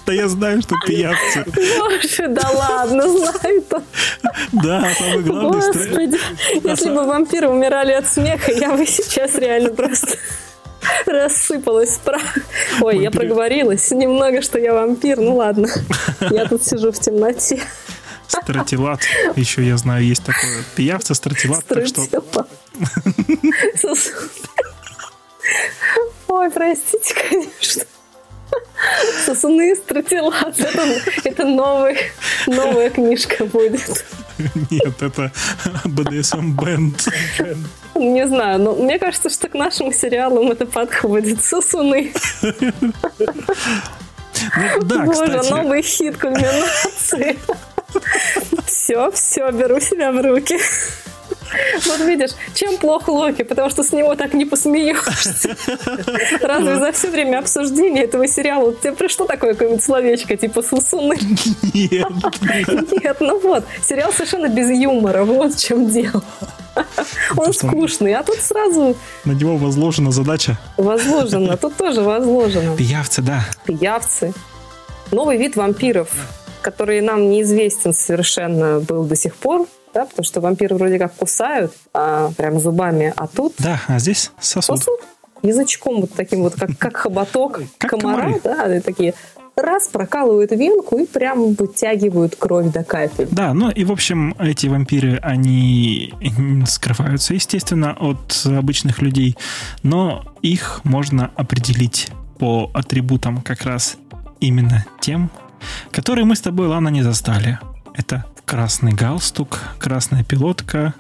Да я знаю, что пиявцы. Боже, да ладно, знаю-то. Да, самое главное. Господи, если бы вампиры умирали от смеха, я бы сейчас реально просто рассыпалась прах. Ой, я проговорилась немного, что я вампир. Ну ладно, я тут сижу в темноте. Стратилат. Еще я знаю, есть такое. Пиявца, стратилат. Так что... Ой, простите, конечно. Сосуны стратилат. Это, это новый, новая книжка будет. Нет, это BDSM Band. Не знаю, но мне кажется, что к нашим сериалам это подходит. Сосуны. Ну, да, Боже, кстати. новый хит кульминации. Все, все, беру себя в руки. Вот видишь, чем плох Локи? Потому что с него так не посмеешься. Разве за все время обсуждения этого сериала тебе пришло такое какое-нибудь словечко, типа сусуны? Нет. Нет, ну вот, сериал совершенно без юмора, вот в чем дело. Он скучный, а тут сразу На него возложена задача. возложено, тут тоже возложено. Пиявцы, да. Пиявцы. Новый вид вампиров, который нам неизвестен совершенно был до сих пор, да, потому что вампиры вроде как кусают а, прям зубами, а тут Да, а здесь сосуд. сосуд язычком вот таким вот, как, как хоботок Как комара, комары. да, они такие раз прокалывают венку и прям вытягивают кровь до капель. Да, ну и в общем эти вампиры, они скрываются, естественно, от обычных людей, но их можно определить по атрибутам как раз именно тем, которые мы с тобой, Лана, не застали. Это красный галстук, красная пилотка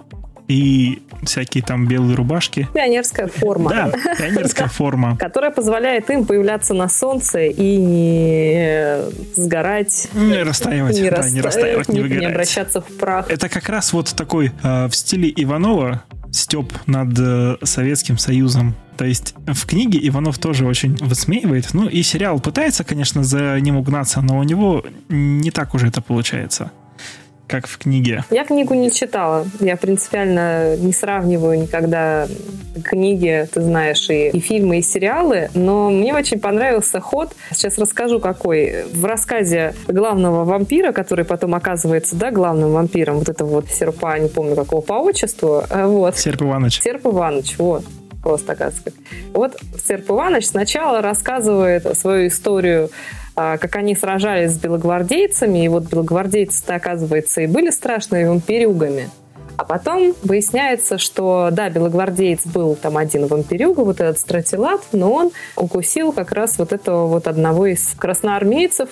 и всякие там белые рубашки. Пионерская форма. Да, пионерская (laughs) форма. которая позволяет им появляться на солнце и не сгорать, Не растаивать, не, да, не растаивать, не не, выгорать. обращаться в прах. Это как раз вот такой э, в стиле Иванова степ над э, Советским Союзом. То есть в книге Иванов тоже очень высмеивает. Ну и сериал пытается, конечно, за ним угнаться, но у него не так уже это получается, как в книге. Я книгу не читала. Я принципиально не сравниваю никогда книги, ты знаешь, и, и фильмы, и сериалы. Но мне очень понравился ход. Сейчас расскажу, какой. В рассказе главного вампира, который потом оказывается, да, главным вампиром, вот этого вот серпа, не помню, какого по отчеству, э, вот. Серп Иванович. Серп Иванович, вот. Просто, оказывается. Вот Серп Иванович сначала рассказывает свою историю, а, как они сражались с белогвардейцами, и вот белогвардейцы-то, оказывается, и были страшными вампирюгами. А потом выясняется, что, да, белогвардеец был там один вампирюга, вот этот стратилат, но он укусил как раз вот этого вот одного из красноармейцев,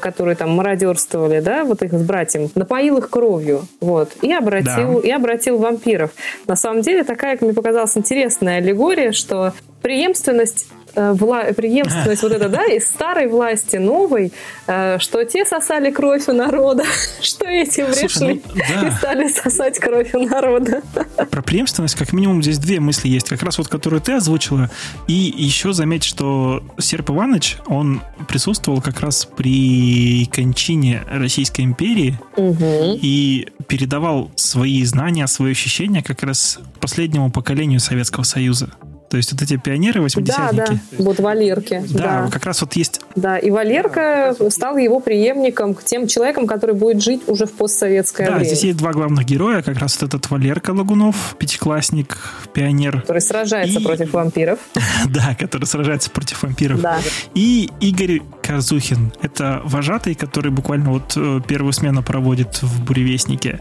которые там мародерствовали, да, вот их с братьем, напоил их кровью, вот, и обратил, Да. и обратил вампиров. На самом деле такая, как мне показалась, интересная аллегория, что преемственность вла- преемственность вот это, да, из старой власти новой, э, что те сосали кровь у народа, (laughs) что эти пришли ну, да. и стали сосать кровь у народа. (laughs) Про преемственность, как минимум, здесь две мысли есть. Как раз вот, которую ты озвучила. И еще заметь, что Серп Иванович, он присутствовал как раз при кончине Российской империи и передавал свои знания, свои ощущения как раз последнему поколению Советского Союза. То есть вот эти пионеры, Да, 80-ники. да, вот Валерки. Да, Да, как раз вот есть... да. И Валерка стал его преемником, тем человеком, который будет жить уже в постсоветское Да, время. здесь есть два главных героя, как раз вот этот Валерка Лагунов, пятиклассник, пионер, который сражается И- против вампиров. (laughs) да, который сражается против вампиров. Да. И Игорь Казухин. Это вожатый, который буквально вот э, первую смену проводит в «Буревестнике».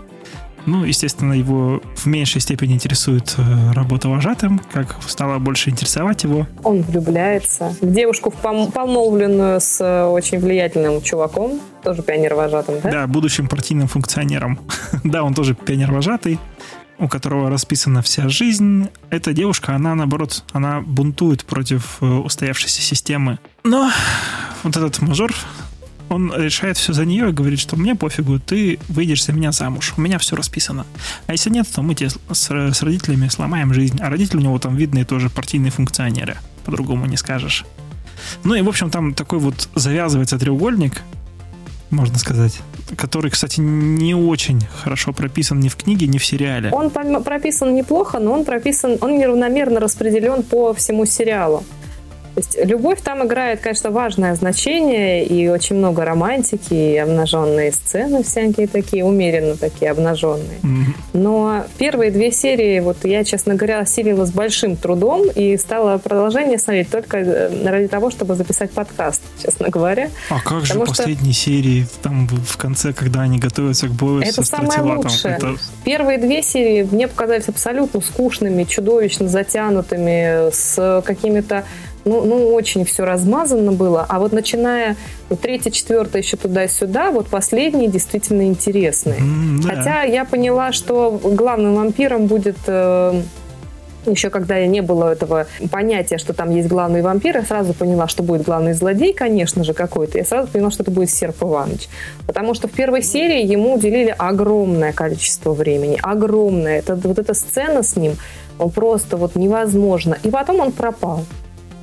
Ну, естественно, его в меньшей степени интересует э, работа вожатым, как стало больше интересовать его. Он влюбляется в девушку, пом- помолвленную с э, очень влиятельным чуваком, тоже пионер-вожатым, да? Да, будущим партийным функционером. (laughs) да, он тоже пионер-вожатый, у которого расписана вся жизнь. Эта девушка, она, наоборот, она бунтует против э, устоявшейся системы. Но вот этот мажор, он решает все за нее и говорит, что мне пофигу, ты выйдешь за меня замуж, у меня все расписано. А если нет, то мы тебе с, с родителями сломаем жизнь. А родители у него там видные тоже партийные функционеры, по-другому не скажешь. Ну и, в общем, там такой вот завязывается треугольник, можно сказать, который, кстати, не очень хорошо прописан ни в книге, ни в сериале. Он прописан неплохо, но он прописан, он неравномерно распределен по всему сериалу. То есть любовь там играет, конечно, важное значение, и очень много романтики, и обнаженные сцены всякие такие, умеренно такие обнаженные. Мгм. Но первые две серии, вот я, честно говоря, осилила с большим трудом и стала продолжение смотреть только э, ради того, чтобы записать подкаст, честно говоря. А как же Потому что- последние серии, там в конце, когда они готовятся к бою Это со самое лучшее. Это Первые две серии мне показались абсолютно скучными, чудовищно затянутыми, с какими-то ну, ну очень все размазано было. А вот начиная ну, третья, четвертая еще туда-сюда, вот последние действительно интересные. М, да. Хотя я поняла, что главным вампиром будет э, еще когда не было этого понятия, что там есть главный вампир, я сразу поняла, что будет главный злодей, конечно же, какой-то. Я сразу поняла, что это будет Серп Иванович. Потому что в первой серии ему уделили огромное количество времени. Огромное. Это, вот эта сцена с ним, он просто вот невозможно. И потом он пропал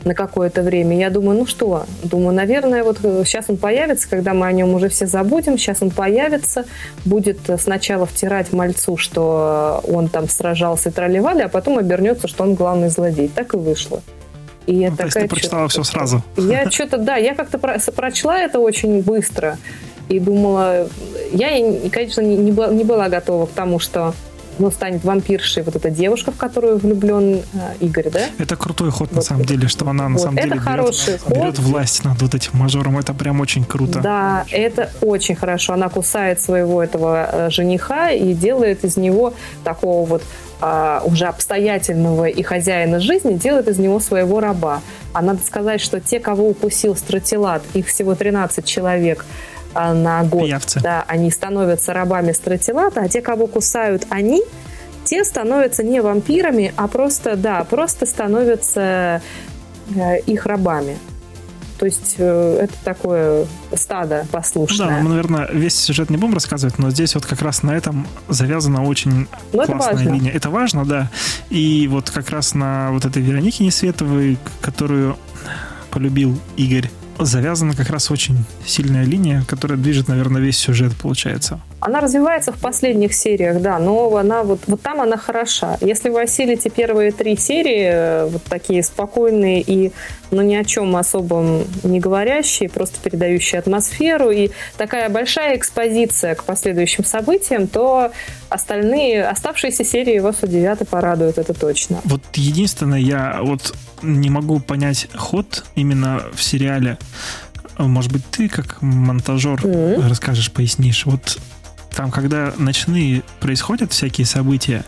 на какое-то время. Я думаю, ну что, думаю, наверное, вот сейчас он появится, когда мы о нем уже все забудем, сейчас он появится, будет сначала втирать мальцу, что он там сражался и тролливали, а потом обернется, что он главный злодей. Так и вышло. И я Ну, то есть ты такая, прочитала «Чё-то все сразу. я что-то, да, я как-то про- прочла это очень быстро и думала, я, конечно, не, не была, не была готова к тому, что ну, станет вампиршей вот эта девушка, в которую влюблен э, Игорь, да? Это крутой ход, на Вот. самом деле, что она на Вот, самом это деле хороший берет, ход. берет власть над вот этим мажором. Это прям очень круто. Да, это очень хорошо. Она кусает своего этого э, жениха и делает из него такого вот а, уже обстоятельного и хозяина жизни, делает из него своего раба. А надо сказать, что те, кого укусил стратилат, их всего 13 человек на год, Пиявцы. да, они становятся рабами стратилата, а те, кого кусают они, те становятся не вампирами, а просто, да, просто становятся э, их рабами. То есть э, это такое стадо Ну да, послушное. мы, наверное, весь сюжет не будем рассказывать, но здесь вот как раз на этом завязана очень Но это классная важно. линия. Это важно, да. И вот как раз на вот этой Веронике Несветовой, которую полюбил Игорь, завязана как раз очень сильная линия, которая движет, наверное, весь сюжет, получается. Она развивается в последних сериях, да, но она вот, вот там она хороша. Если вы осилите первые три серии, э, вот такие спокойные и ну, ни о чем особом не говорящие, просто передающие атмосферу, и такая большая экспозиция к последующим событиям, то остальные, оставшиеся серии вас удивят и порадуют, это точно. Вот единственное, я вот не могу понять ход именно в сериале. Может быть, ты как монтажер Мгм. расскажешь, пояснишь. Вот там, когда ночные происходят всякие события,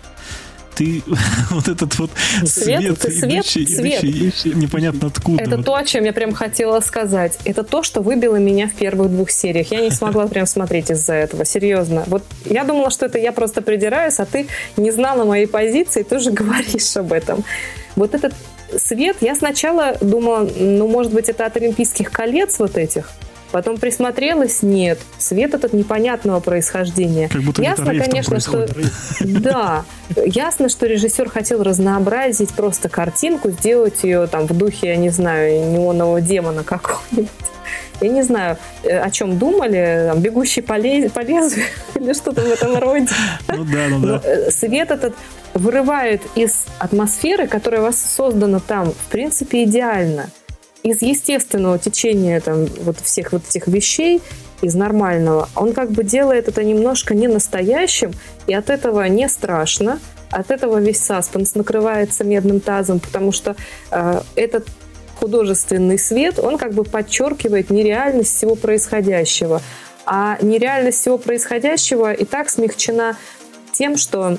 ты (laughs) вот этот вот Свет, свет, свет, идущий, свет. идущий, идущий, непонятно откуда. Это вот. то, о чем я прям хотела сказать. Это то, что выбило меня в первых двух сериях. Я не смогла прям смотреть из-за этого. Серьезно. Вот я думала, что это я просто придираюсь, а ты не знала моей позиции, ты же (laughs) говоришь об этом. Вот этот свет, я сначала думала, ну, может быть, это от Олимпийских колец вот этих. Потом присмотрелась, нет. Свет этот непонятного происхождения. Как будто Ясно, конечно, что да, ясно, что режиссер хотел разнообразить просто картинку, сделать ее там в духе, я не знаю, неонового демона какого-нибудь. Я не знаю, э, о чем думали, там, бегущий по, ле- по лезвию (laughs) или что-то в этом роде. Ну да, ну да. э, свет этот вырывает из атмосферы, которая у вас создана там, в принципе, идеально. Из естественного течения там, вот всех вот этих вещей, из нормального, он как бы делает это немножко не настоящим, и от этого не страшно, от этого весь саспенс накрывается медным тазом, потому что э, этот художественный свет, он как бы подчеркивает нереальность всего происходящего. А нереальность всего происходящего и так смягчена тем, что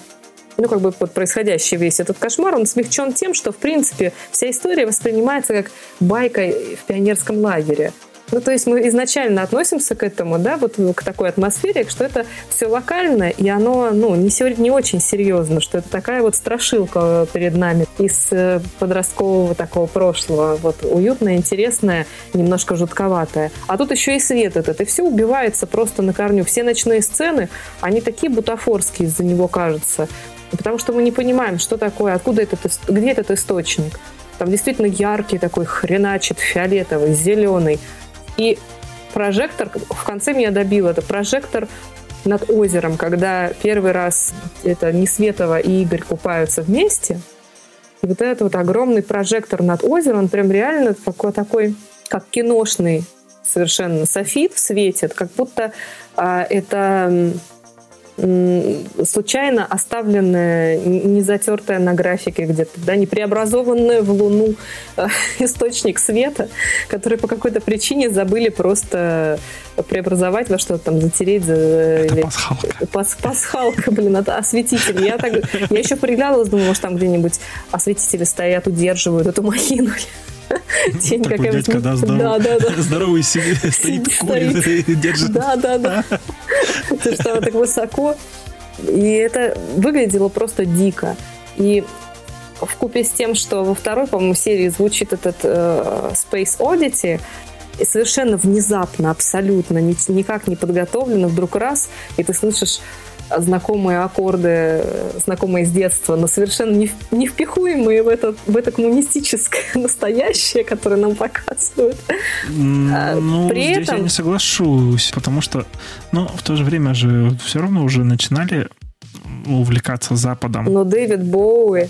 ну, как бы вот происходящий весь этот кошмар, он смягчен тем, что, в принципе, вся история воспринимается как байка в пионерском лагере. Ну, то есть мы изначально относимся к этому, да, вот к такой атмосфере, что это все локально, и оно, ну, не, не очень серьезно, что это такая вот страшилка перед нами из э, подросткового такого прошлого, вот уютная, интересная, немножко жутковатая. А тут еще и свет этот, и все убивается просто на корню. Все ночные сцены, они такие бутафорские из-за него кажутся, потому что мы не понимаем, что такое, откуда этот, где этот источник. Там действительно яркий такой хреначит, фиолетовый, зеленый. И прожектор в конце меня добил. Это прожектор над озером, когда первый раз это Несветова и Игорь купаются вместе. И вот этот вот огромный прожектор над озером, он прям реально такой, такой как киношный совершенно софит светит, как будто а, это случайно оставленная, не затертая на графике где-то, да, не преобразованная в Луну э, (laughs) источник света, который по какой-то причине забыли просто преобразовать во что-то там, затереть. за- Это или- пасхалка. Пас- пасхалка, блин, это осветитель. Я, так, я еще приглядывалась, думала, может, там где-нибудь осветители стоят, удерживают эту махину. (laughs) Тень Такой какая-нибудь. дядька, да, здоров- Да, да, да. здоровый себе стоит, курит (laughs) и держит. Да, да, да. (laughs) Ты что, так высоко. И это выглядело просто дико. И в купе с тем, что во второй, по-моему, серии звучит этот э, Space Oddity, и совершенно внезапно, абсолютно, ни- никак не подготовлено, вдруг раз, и ты слышишь знакомые аккорды, знакомые с детства, но совершенно не, впихуемые в это, в это коммунистическое (laughs) настоящее, которое нам показывают. А, Ну, при здесь я этом- не соглашусь, потому что, ну, в то же время же все равно уже начинали увлекаться Западом. Но Дэвид Боуи,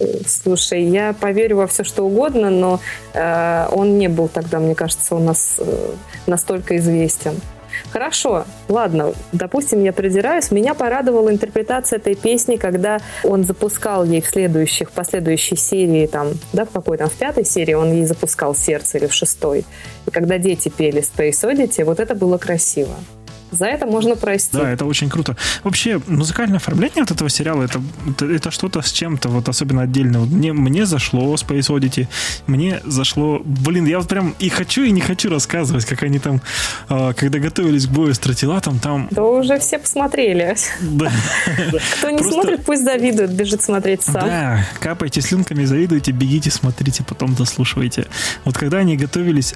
э, слушай, я поверю во все, что угодно, но э, он не был тогда, мне кажется, у нас э, настолько известен. Хорошо, ладно, допустим, я придираюсь. Меня порадовала интерпретация этой песни, когда он запускал ей в следующих, последующей серии, там, да, в какой там, в пятой серии он ей запускал сердце или в шестой. И когда дети пели Space Oddity, вот это было красиво. За это можно простить. Да, это очень круто. Вообще, музыкальное оформление от этого сериала это, это, это что-то с чем-то, вот особенно отдельно. Вот мне, мне зашло Space Oddity, мне зашло... Блин, я вот прям и хочу, и не хочу рассказывать, как они там, э, когда готовились к бою с Тротилатом, там... Да уже все посмотрели. Да, (laughs) Кто не смотрит, пусть завидует, бежит смотреть сам. да, капайте слюнками, завидуйте, бегите, смотрите, потом дослушивайте. Вот когда они готовились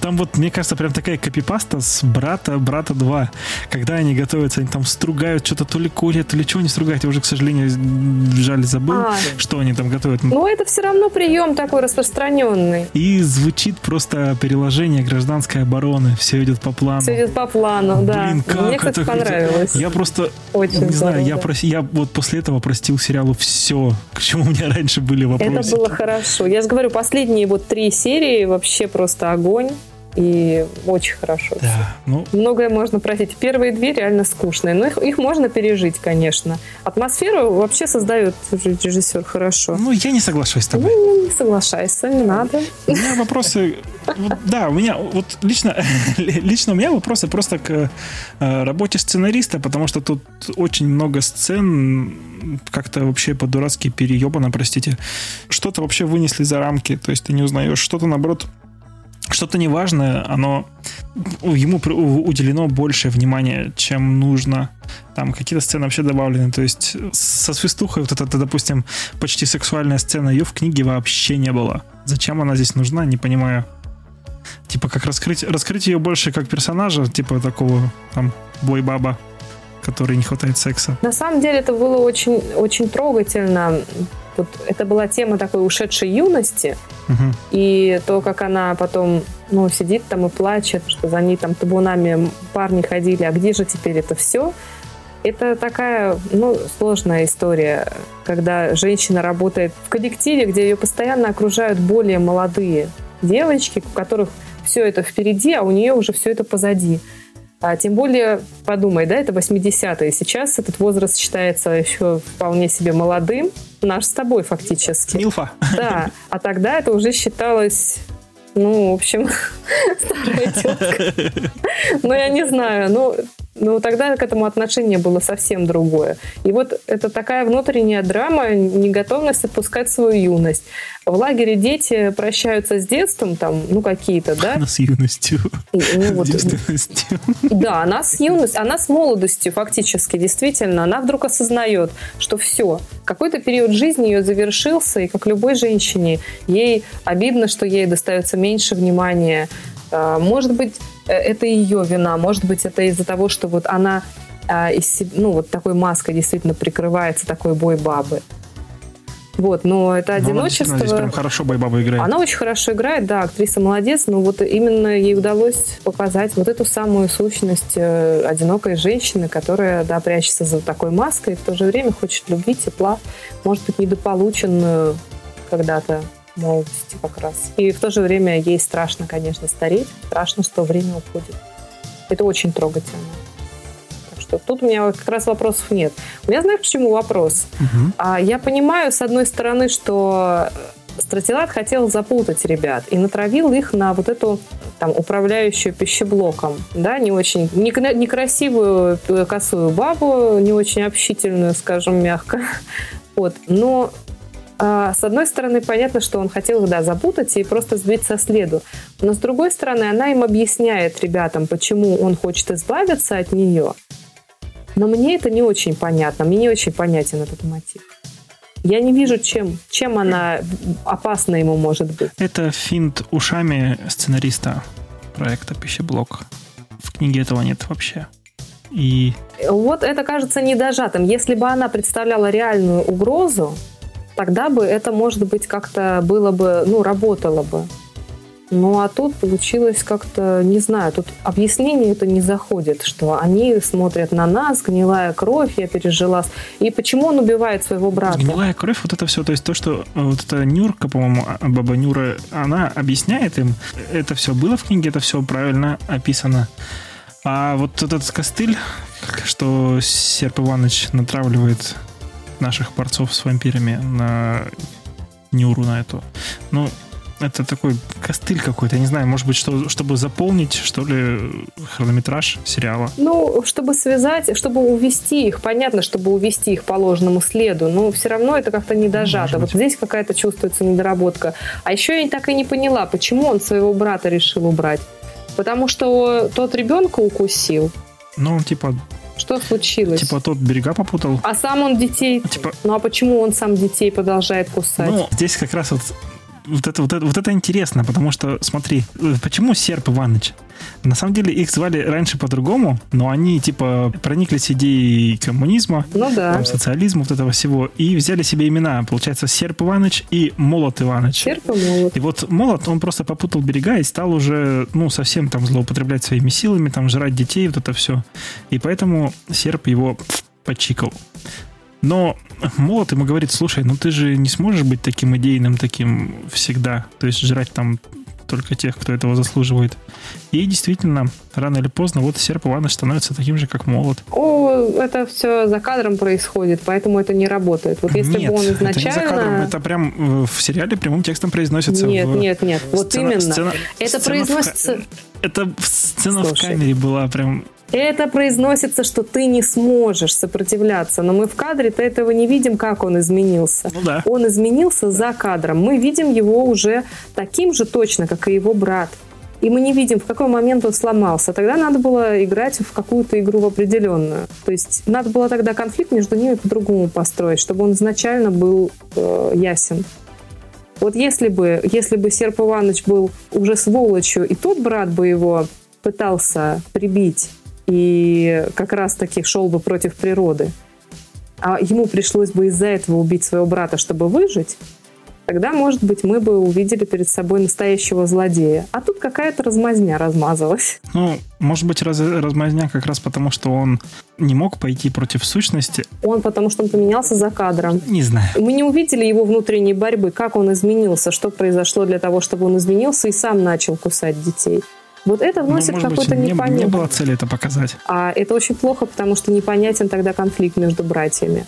там вот, мне кажется, прям такая копипаста с брата, брата 2. Когда они готовятся, они там стругают что-то то ли курят, то ли чего они стругают. Я уже, к сожалению, жаль, забыл, А. что они там готовят. Но это все равно прием такой распространенный. И звучит просто переложение гражданской обороны. Все идет по плану. Все идет по плану, да. Блин, как Мне, кстати, это понравилось. Я просто Очень не знаю, здорово, я, да. прос- я вот после этого простил сериалу все, к чему у меня раньше были вопросы. Это было хорошо. Я же говорю, последние вот три серии вообще просто огонь. И очень хорошо. Да, ну, Многое можно просить. Первые две реально скучные, но их, их можно пережить, конечно. Атмосферу вообще создает режиссер хорошо. ну, я не соглашусь с тобой. Ну, не соглашайся, не надо. У меня вопросы... Да, у меня вот лично, (laughs) лично у меня вопросы просто к э, работе сценариста, потому что тут очень много сцен как-то вообще по-дурацки переебано, простите. Что-то вообще вынесли за рамки, то есть ты не узнаешь, что-то наоборот что-то неважное, оно ему уделено больше внимания, чем нужно. Там какие-то сцены вообще добавлены. То есть со свистухой вот эта, допустим, почти сексуальная сцена, ее в книге вообще не было. Зачем она здесь нужна, не понимаю. Типа как раскрыть, раскрыть ее больше как персонажа, типа такого там бой-баба, который не хватает секса. На самом деле это было очень, очень трогательно. Вот это была тема такой ушедшей юности, Мгм. и то, как она потом ну, сидит там и плачет, что за ней там табунами парни ходили, а где же теперь это все? Это такая, ну, сложная история, когда женщина работает в коллективе, где ее постоянно окружают более молодые девочки, у которых все это впереди, а у нее уже все это позади. А тем более, подумай, да, это 80-е. Сейчас этот возраст считается еще вполне себе молодым. Наш с тобой фактически. Милфа. Да, а тогда это уже считалось, ну, в общем, (laughs) старая тетка. Ну, я не знаю, ну, ну, тогда к этому отношение было совсем другое. И вот это такая внутренняя драма, неготовность отпускать свою юность. В лагере дети прощаются с детством, там, ну, какие-то, да? Она с юностью. И, ну, вот, С девственностью. да, она с юностью, она с молодостью фактически, действительно. Она вдруг осознает, что все, какой-то период жизни ее завершился, и как любой женщине, ей обидно, что ей достается меньше внимания. А, Может быть, это ее вина, может быть, это из-за того, что вот она а, из ну, вот такой маской действительно прикрывается такой бой бабы. Вот, но это Но она одиночество... действительно здесь прям хорошо бой-баба играет. Она очень хорошо играет, да, актриса молодец, но вот именно ей удалось показать вот эту самую сущность э, одинокой женщины, которая, да, прячется за такой маской, и в то же время хочет любви, тепла, может быть, недополученную когда-то молодости как раз. И в то же время ей страшно, конечно, стареть, страшно, что время уходит. Это очень трогательно. Так что тут у меня как раз вопросов нет. У меня, знаешь, к чему вопрос? Мгм. А я понимаю, с одной стороны, что Стратилат хотел запутать ребят и натравил их на вот эту там, управляющую пищеблоком, да, не очень некра- некрасивую э, косую бабу, не очень общительную, скажем мягко. (laughs) Вот. Но с одной стороны, понятно, что он хотел их, да, запутать и просто сбить со следу. Но с другой стороны, она им объясняет ребятам, почему он хочет избавиться от нее. Но мне это не очень понятно, мне не очень понятен этот мотив. Я не вижу, чем, чем она опасна ему может быть. Это финт ушами сценариста проекта «Пищеблок». В книге этого нет вообще. И... Вот это кажется недожатым. Если бы она представляла реальную угрозу, тогда бы это, может быть, как-то было бы, ну, работало бы. Ну, а тут получилось как-то, не знаю, тут объяснение это не заходит, что они смотрят на нас, гнилая кровь, я пережила. И почему он убивает своего брата? Гнилая кровь, вот это все, то есть то, что э, вот эта Нюрка, по-моему, а, баба Нюра, она объясняет им, это все было в книге, это все правильно описано. А вот этот костыль, что Серп Иванович натравливает наших борцов с вампирами на Нюру на эту, ну, это такой костыль какой-то, я не знаю, может быть, что, чтобы заполнить, что ли, хронометраж сериала? Ну, чтобы связать, чтобы увести их, понятно, чтобы увести их по ложному следу, но все равно это как-то не дожато. Вот здесь какая-то чувствуется недоработка. А еще я так и не поняла, почему он своего брата решил убрать. Потому что тот ребенка укусил. Ну, типа, что случилось? Типа тот берега попутал. А сам он детей... Типа... Ну а почему он сам детей продолжает кусать? Ну, здесь как раз вот вот это, вот, это, вот это интересно, потому что, смотри, почему Серп Иваныч? На самом деле их звали раньше по-другому, но они типа прониклись идеей коммунизма, ну, да. там, социализма, вот этого всего, и взяли себе имена. Получается, Серп Иваныч и Молот Иваныч. Серп и Молот. И вот Молот, он просто попутал берега и стал уже, ну, совсем там злоупотреблять своими силами, там, жрать детей, вот это все. И поэтому Серп его почикал. Но молот ему говорит, слушай, ну ты же не сможешь быть таким идейным, таким всегда. То есть жрать там только тех, кто этого заслуживает. И действительно, рано или поздно, вот Серп Иванович становится таким же, как молот. О, это все за кадром происходит, поэтому это не работает. Вот если нет, бы он изначально... это не за кадром, это прям э, в сериале прямым текстом произносится. Нет, в... нет, нет, вот сцена, именно. Сцена, это сцена произносится... В... Это сцена Слушай, в камере была прям это произносится, что ты не сможешь сопротивляться, но мы в кадре-то этого не видим, как он изменился. Ну да. Он изменился за кадром. Мы видим его уже таким же точно, как и его брат. И мы не видим, в какой момент он сломался. Тогда надо было играть в какую-то игру в определенную. То есть надо было тогда конфликт между ними по-другому построить, чтобы он изначально был э, ясен. Вот если бы, если бы Серп Иванович был уже сволочью, и тот брат бы его пытался прибить, и как раз-таки шел бы против природы, а ему пришлось бы из-за этого убить своего брата, чтобы выжить, тогда, может быть, мы бы увидели перед собой настоящего злодея. А тут какая-то размазня размазалась. Ну, может быть, раз, размазня как раз потому, что он не мог пойти против сущности. Он потому, что он поменялся за кадром. Не знаю. Мы не увидели его внутренней борьбы, как он изменился, что произошло для того, чтобы он изменился и сам начал кусать детей. Вот это вносит ну, какой-то непонятный... Не было цели это показать. А это очень плохо, потому что непонятен тогда конфликт между братьями.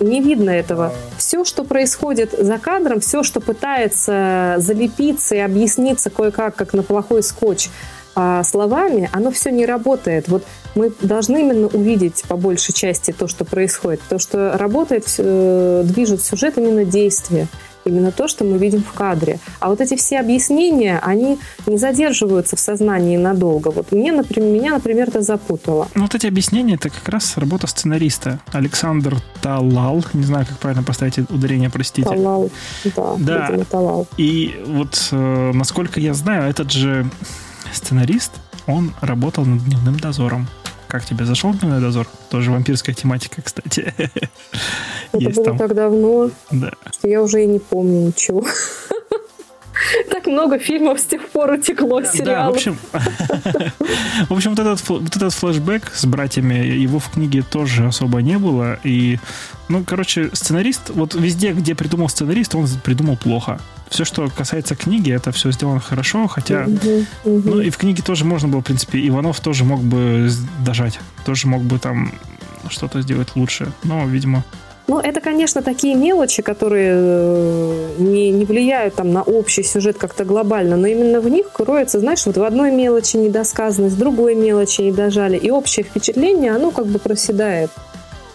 Не видно этого. Все, что происходит за кадром, все, что пытается залепиться и объясниться кое-как, как на плохой скотч, а словами, оно все не работает. Вот мы должны именно увидеть по большей части то, что происходит. То, что работает, э, движет сюжет именно действие именно то, что мы видим в кадре. А вот эти все объяснения, они не задерживаются в сознании надолго. Вот мне, например, меня, например, это запутало. Ну, вот эти объяснения, это как раз работа сценариста. Александр Талал, не знаю, как правильно поставить ударение, простите. Талал, да, да. Видимо, Талал. И вот, э, насколько я знаю, этот же сценарист, он работал над «Дневным дозором». Как тебе зашел «Дневной дозор»? Тоже вампирская тематика, кстати. Это Есть было там. так давно, да. что я уже и не помню ничего. (laughs) Так много фильмов с тех пор утекло сериалов. Да, в общем, (laughs) в общем вот, этот, вот этот флешбэк с братьями, его в книге тоже особо не было. И, ну, короче, сценарист, вот везде, где придумал сценарист, он придумал плохо. Все, что касается книги, это все сделано хорошо, хотя... Ну, и в книге тоже можно было, в принципе, Иванов тоже мог бы дожать. Тоже мог бы там что-то сделать лучше. Но, видимо, ну, это, конечно, такие мелочи, которые э, не, не влияют там, на общий сюжет как-то глобально, но именно в них кроется, знаешь, вот в одной мелочи недосказанность, в другой мелочи не дожали, и общее впечатление, оно как бы проседает.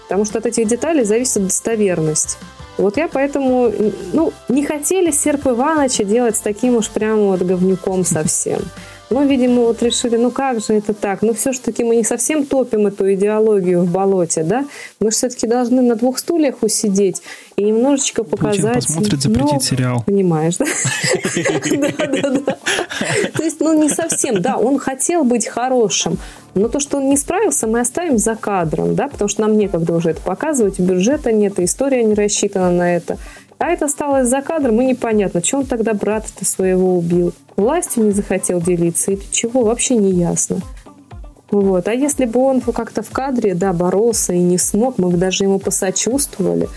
Потому что от этих деталей зависит достоверность. Вот я поэтому, ну, не хотели Серп Ивановича делать с таким уж прям вот говнюком совсем. Ну, видимо, вот решили, ну как же это так? Ну, все-таки мы не совсем топим эту идеологию в болоте, да? Мы же все-таки должны на двух стульях усидеть и немножечко показать... Путин посмотрит, запретит ну, сериал. Понимаешь, да? Да-да-да. То есть, ну, не совсем, да, он хотел быть хорошим, но то, что он не справился, мы оставим за кадром, да, потому что нам некогда уже это показывать, бюджета нет, и история не рассчитана на это. А это осталось за кадром, и непонятно, что он тогда брата-то своего убил. Властью не захотел делиться, или чего, вообще не ясно. Вот. А если бы он как-то в кадре, да, боролся и не смог, мы бы даже ему посочувствовали.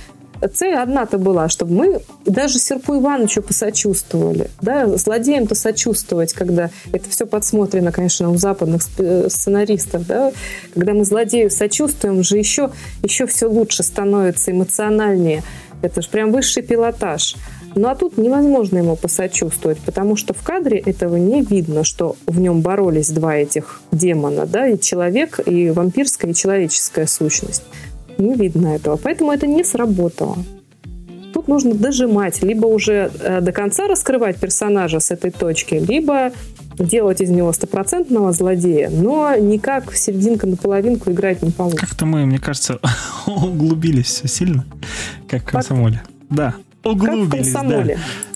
Цель одна-то была, чтобы мы даже Серпу Ивановичу посочувствовали. Да, злодеям-то сочувствовать, когда это все подсмотрено, конечно, у западных э, сценаристов. Да? Когда мы злодею сочувствуем, же еще, еще все лучше становится, эмоциональнее. Это же прям высший пилотаж. Ну а тут невозможно ему посочувствовать, потому что в кадре этого не видно, что в нем боролись два этих демона, да, и человек, и вампирская, и человеческая сущность. Не видно этого, поэтому это не сработало. Тут нужно дожимать, либо уже э, до конца раскрывать персонажа с этой точки, либо делать из него стопроцентного злодея, но никак в серединку на половинку играть не получится. Как-то мы, мне кажется, (laughs) углубились все сильно, как в комсомоле. Да, Углубились, как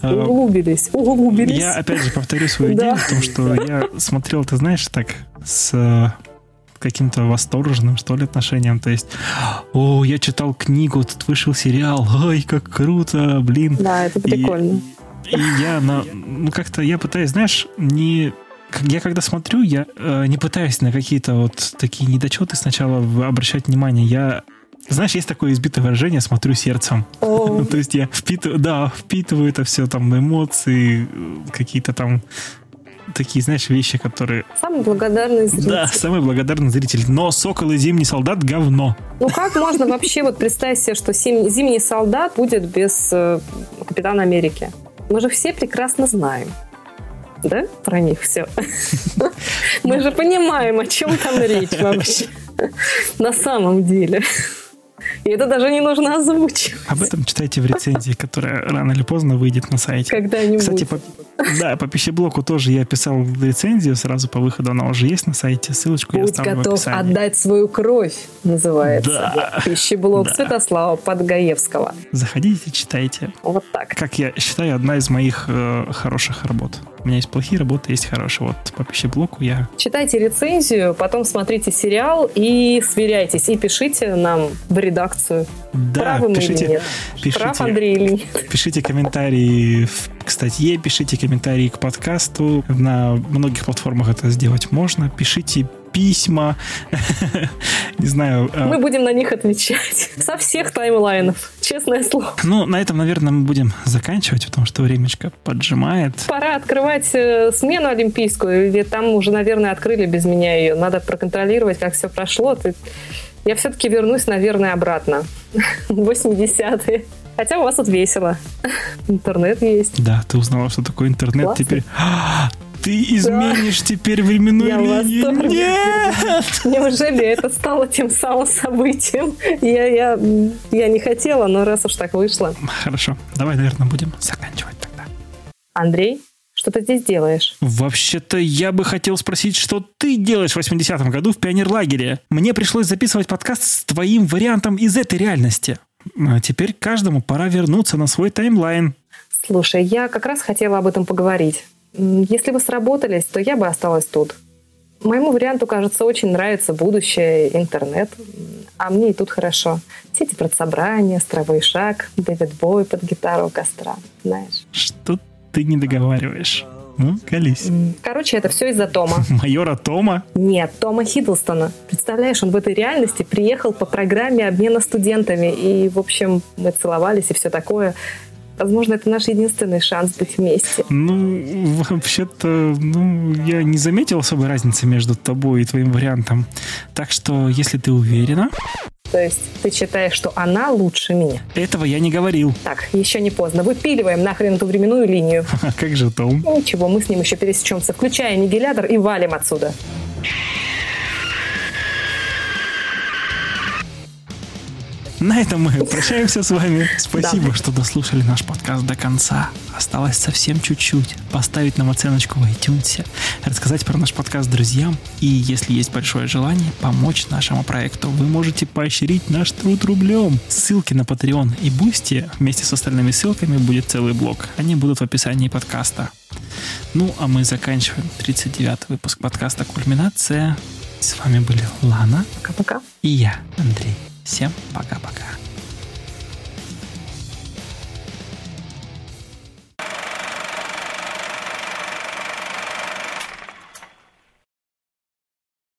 да. Углубились, углубились. Я опять же повторю свою идею (laughs) в том, что я смотрел, ты знаешь, так с э, каким-то восторженным, что ли, отношением. То есть, о, я читал книгу, тут вышел сериал, ой, как круто, блин. Да, это прикольно. И, и я, на, ну, как-то, я пытаюсь, знаешь, не я когда смотрю, я э, не пытаюсь на какие-то вот такие недочеты сначала обращать внимание. Я знаешь, есть такое избитое выражение «смотрю сердцем». Oh. (laughs) То есть я впитываю, да, впитываю это все, там, эмоции, какие-то там такие, знаешь, вещи, которые... Самый благодарный зритель. Да, самый благодарный зритель. Но «Сокол и Зимний солдат» — говно. Ну как можно вообще вот представить себе, что «Зимний солдат» будет без э, Капитана Америки? Мы же все прекрасно знаем да, про них все. (laughs) Мы же понимаем, о чем там речь (laughs) вообще на самом деле. И это даже не нужно озвучивать. Об этом читайте в рецензии, которая рано или поздно выйдет на сайте. Когда-нибудь. Кстати, по, да, по пищеблоку тоже я писал рецензию сразу по выходу. Она уже есть на сайте. Ссылочку Будь я оставлю готов в описании. отдать свою кровь, называется. Да. Пищеблок да. Святослава Подгаевского. Заходите, читайте. Вот так. Как я считаю, одна из моих э, хороших работ. У меня есть плохие работы, есть хорошие. Вот по пищеблоку я... Читайте рецензию, потом смотрите сериал и сверяйтесь. И пишите нам в редакцию. Да, Правы пишите, или нет? Пишите, Прав Андрей или нет? Пишите комментарии к статье, пишите комментарии к подкасту. На многих платформах это сделать можно. Пишите письма. (laughs) Не знаю. А мы будем на них отвечать. (laughs) Со всех таймлайнов. Честное слово. Ну, на этом, наверное, мы будем заканчивать, потому что времечко поджимает. Пора открывать э, смену олимпийскую. Или там уже, наверное, открыли без меня ее. Надо проконтролировать, как все прошло. Я все-таки вернусь, наверное, обратно. (laughs) 80-е. Хотя у вас тут весело. Интернет есть. Да, ты узнала, что такое интернет Классно. теперь. Ты изменишь да. теперь временную я линию. Нет! (laughs) Неужели это стало тем самым событием? Я, я, я не хотела, но раз уж так вышло. Хорошо. Давай, наверное, будем заканчивать тогда. Андрей, что ты здесь делаешь? Вообще-то я бы хотел спросить, что ты делаешь в 80-м году в пионерлагере? Мне пришлось записывать подкаст с твоим вариантом из этой реальности. А теперь каждому пора вернуться на свой таймлайн. Слушай, я как раз хотела об этом поговорить. Если бы сработались, то я бы осталась тут. Моему варианту, кажется, очень нравится будущее, интернет. А мне и тут хорошо. Все эти предсобрания, стровой шаг, Дэвид Бой под гитару у костра, знаешь. Что ты не договариваешь? Ну, колись. Короче, это все из-за Тома. (laughs) Майора Тома? Нет, Тома Хиддлстона. Представляешь, он в этой реальности приехал по программе обмена студентами. И, в общем, мы целовались и все такое. Возможно, это наш единственный шанс быть вместе. Ну, вообще-то, ну, я не заметил особой разницы между тобой и твоим вариантом. Так что, если ты уверена... То есть ты считаешь, что она лучше меня? Этого я не говорил. Так, еще не поздно. Выпиливаем нахрен эту временную линию. А (laughs) как же Том? Ничего, мы с ним еще пересечемся. Включая аннигилятор и валим отсюда. На этом мы прощаемся с вами. Спасибо, да. что дослушали наш подкаст до конца. Осталось совсем чуть-чуть. Поставить нам оценочку в iTunes, рассказать про наш подкаст друзьям. И если есть большое желание, помочь нашему проекту, вы можете поощрить наш труд рублем. Ссылки на Patreon и Boosty вместе с остальными ссылками будет целый блок. Они будут в описании подкаста. Ну, а мы заканчиваем 39 выпуск подкаста «Кульминация». С вами были Лана. Пока-пока. И я, Андрей. Всем пока-пока.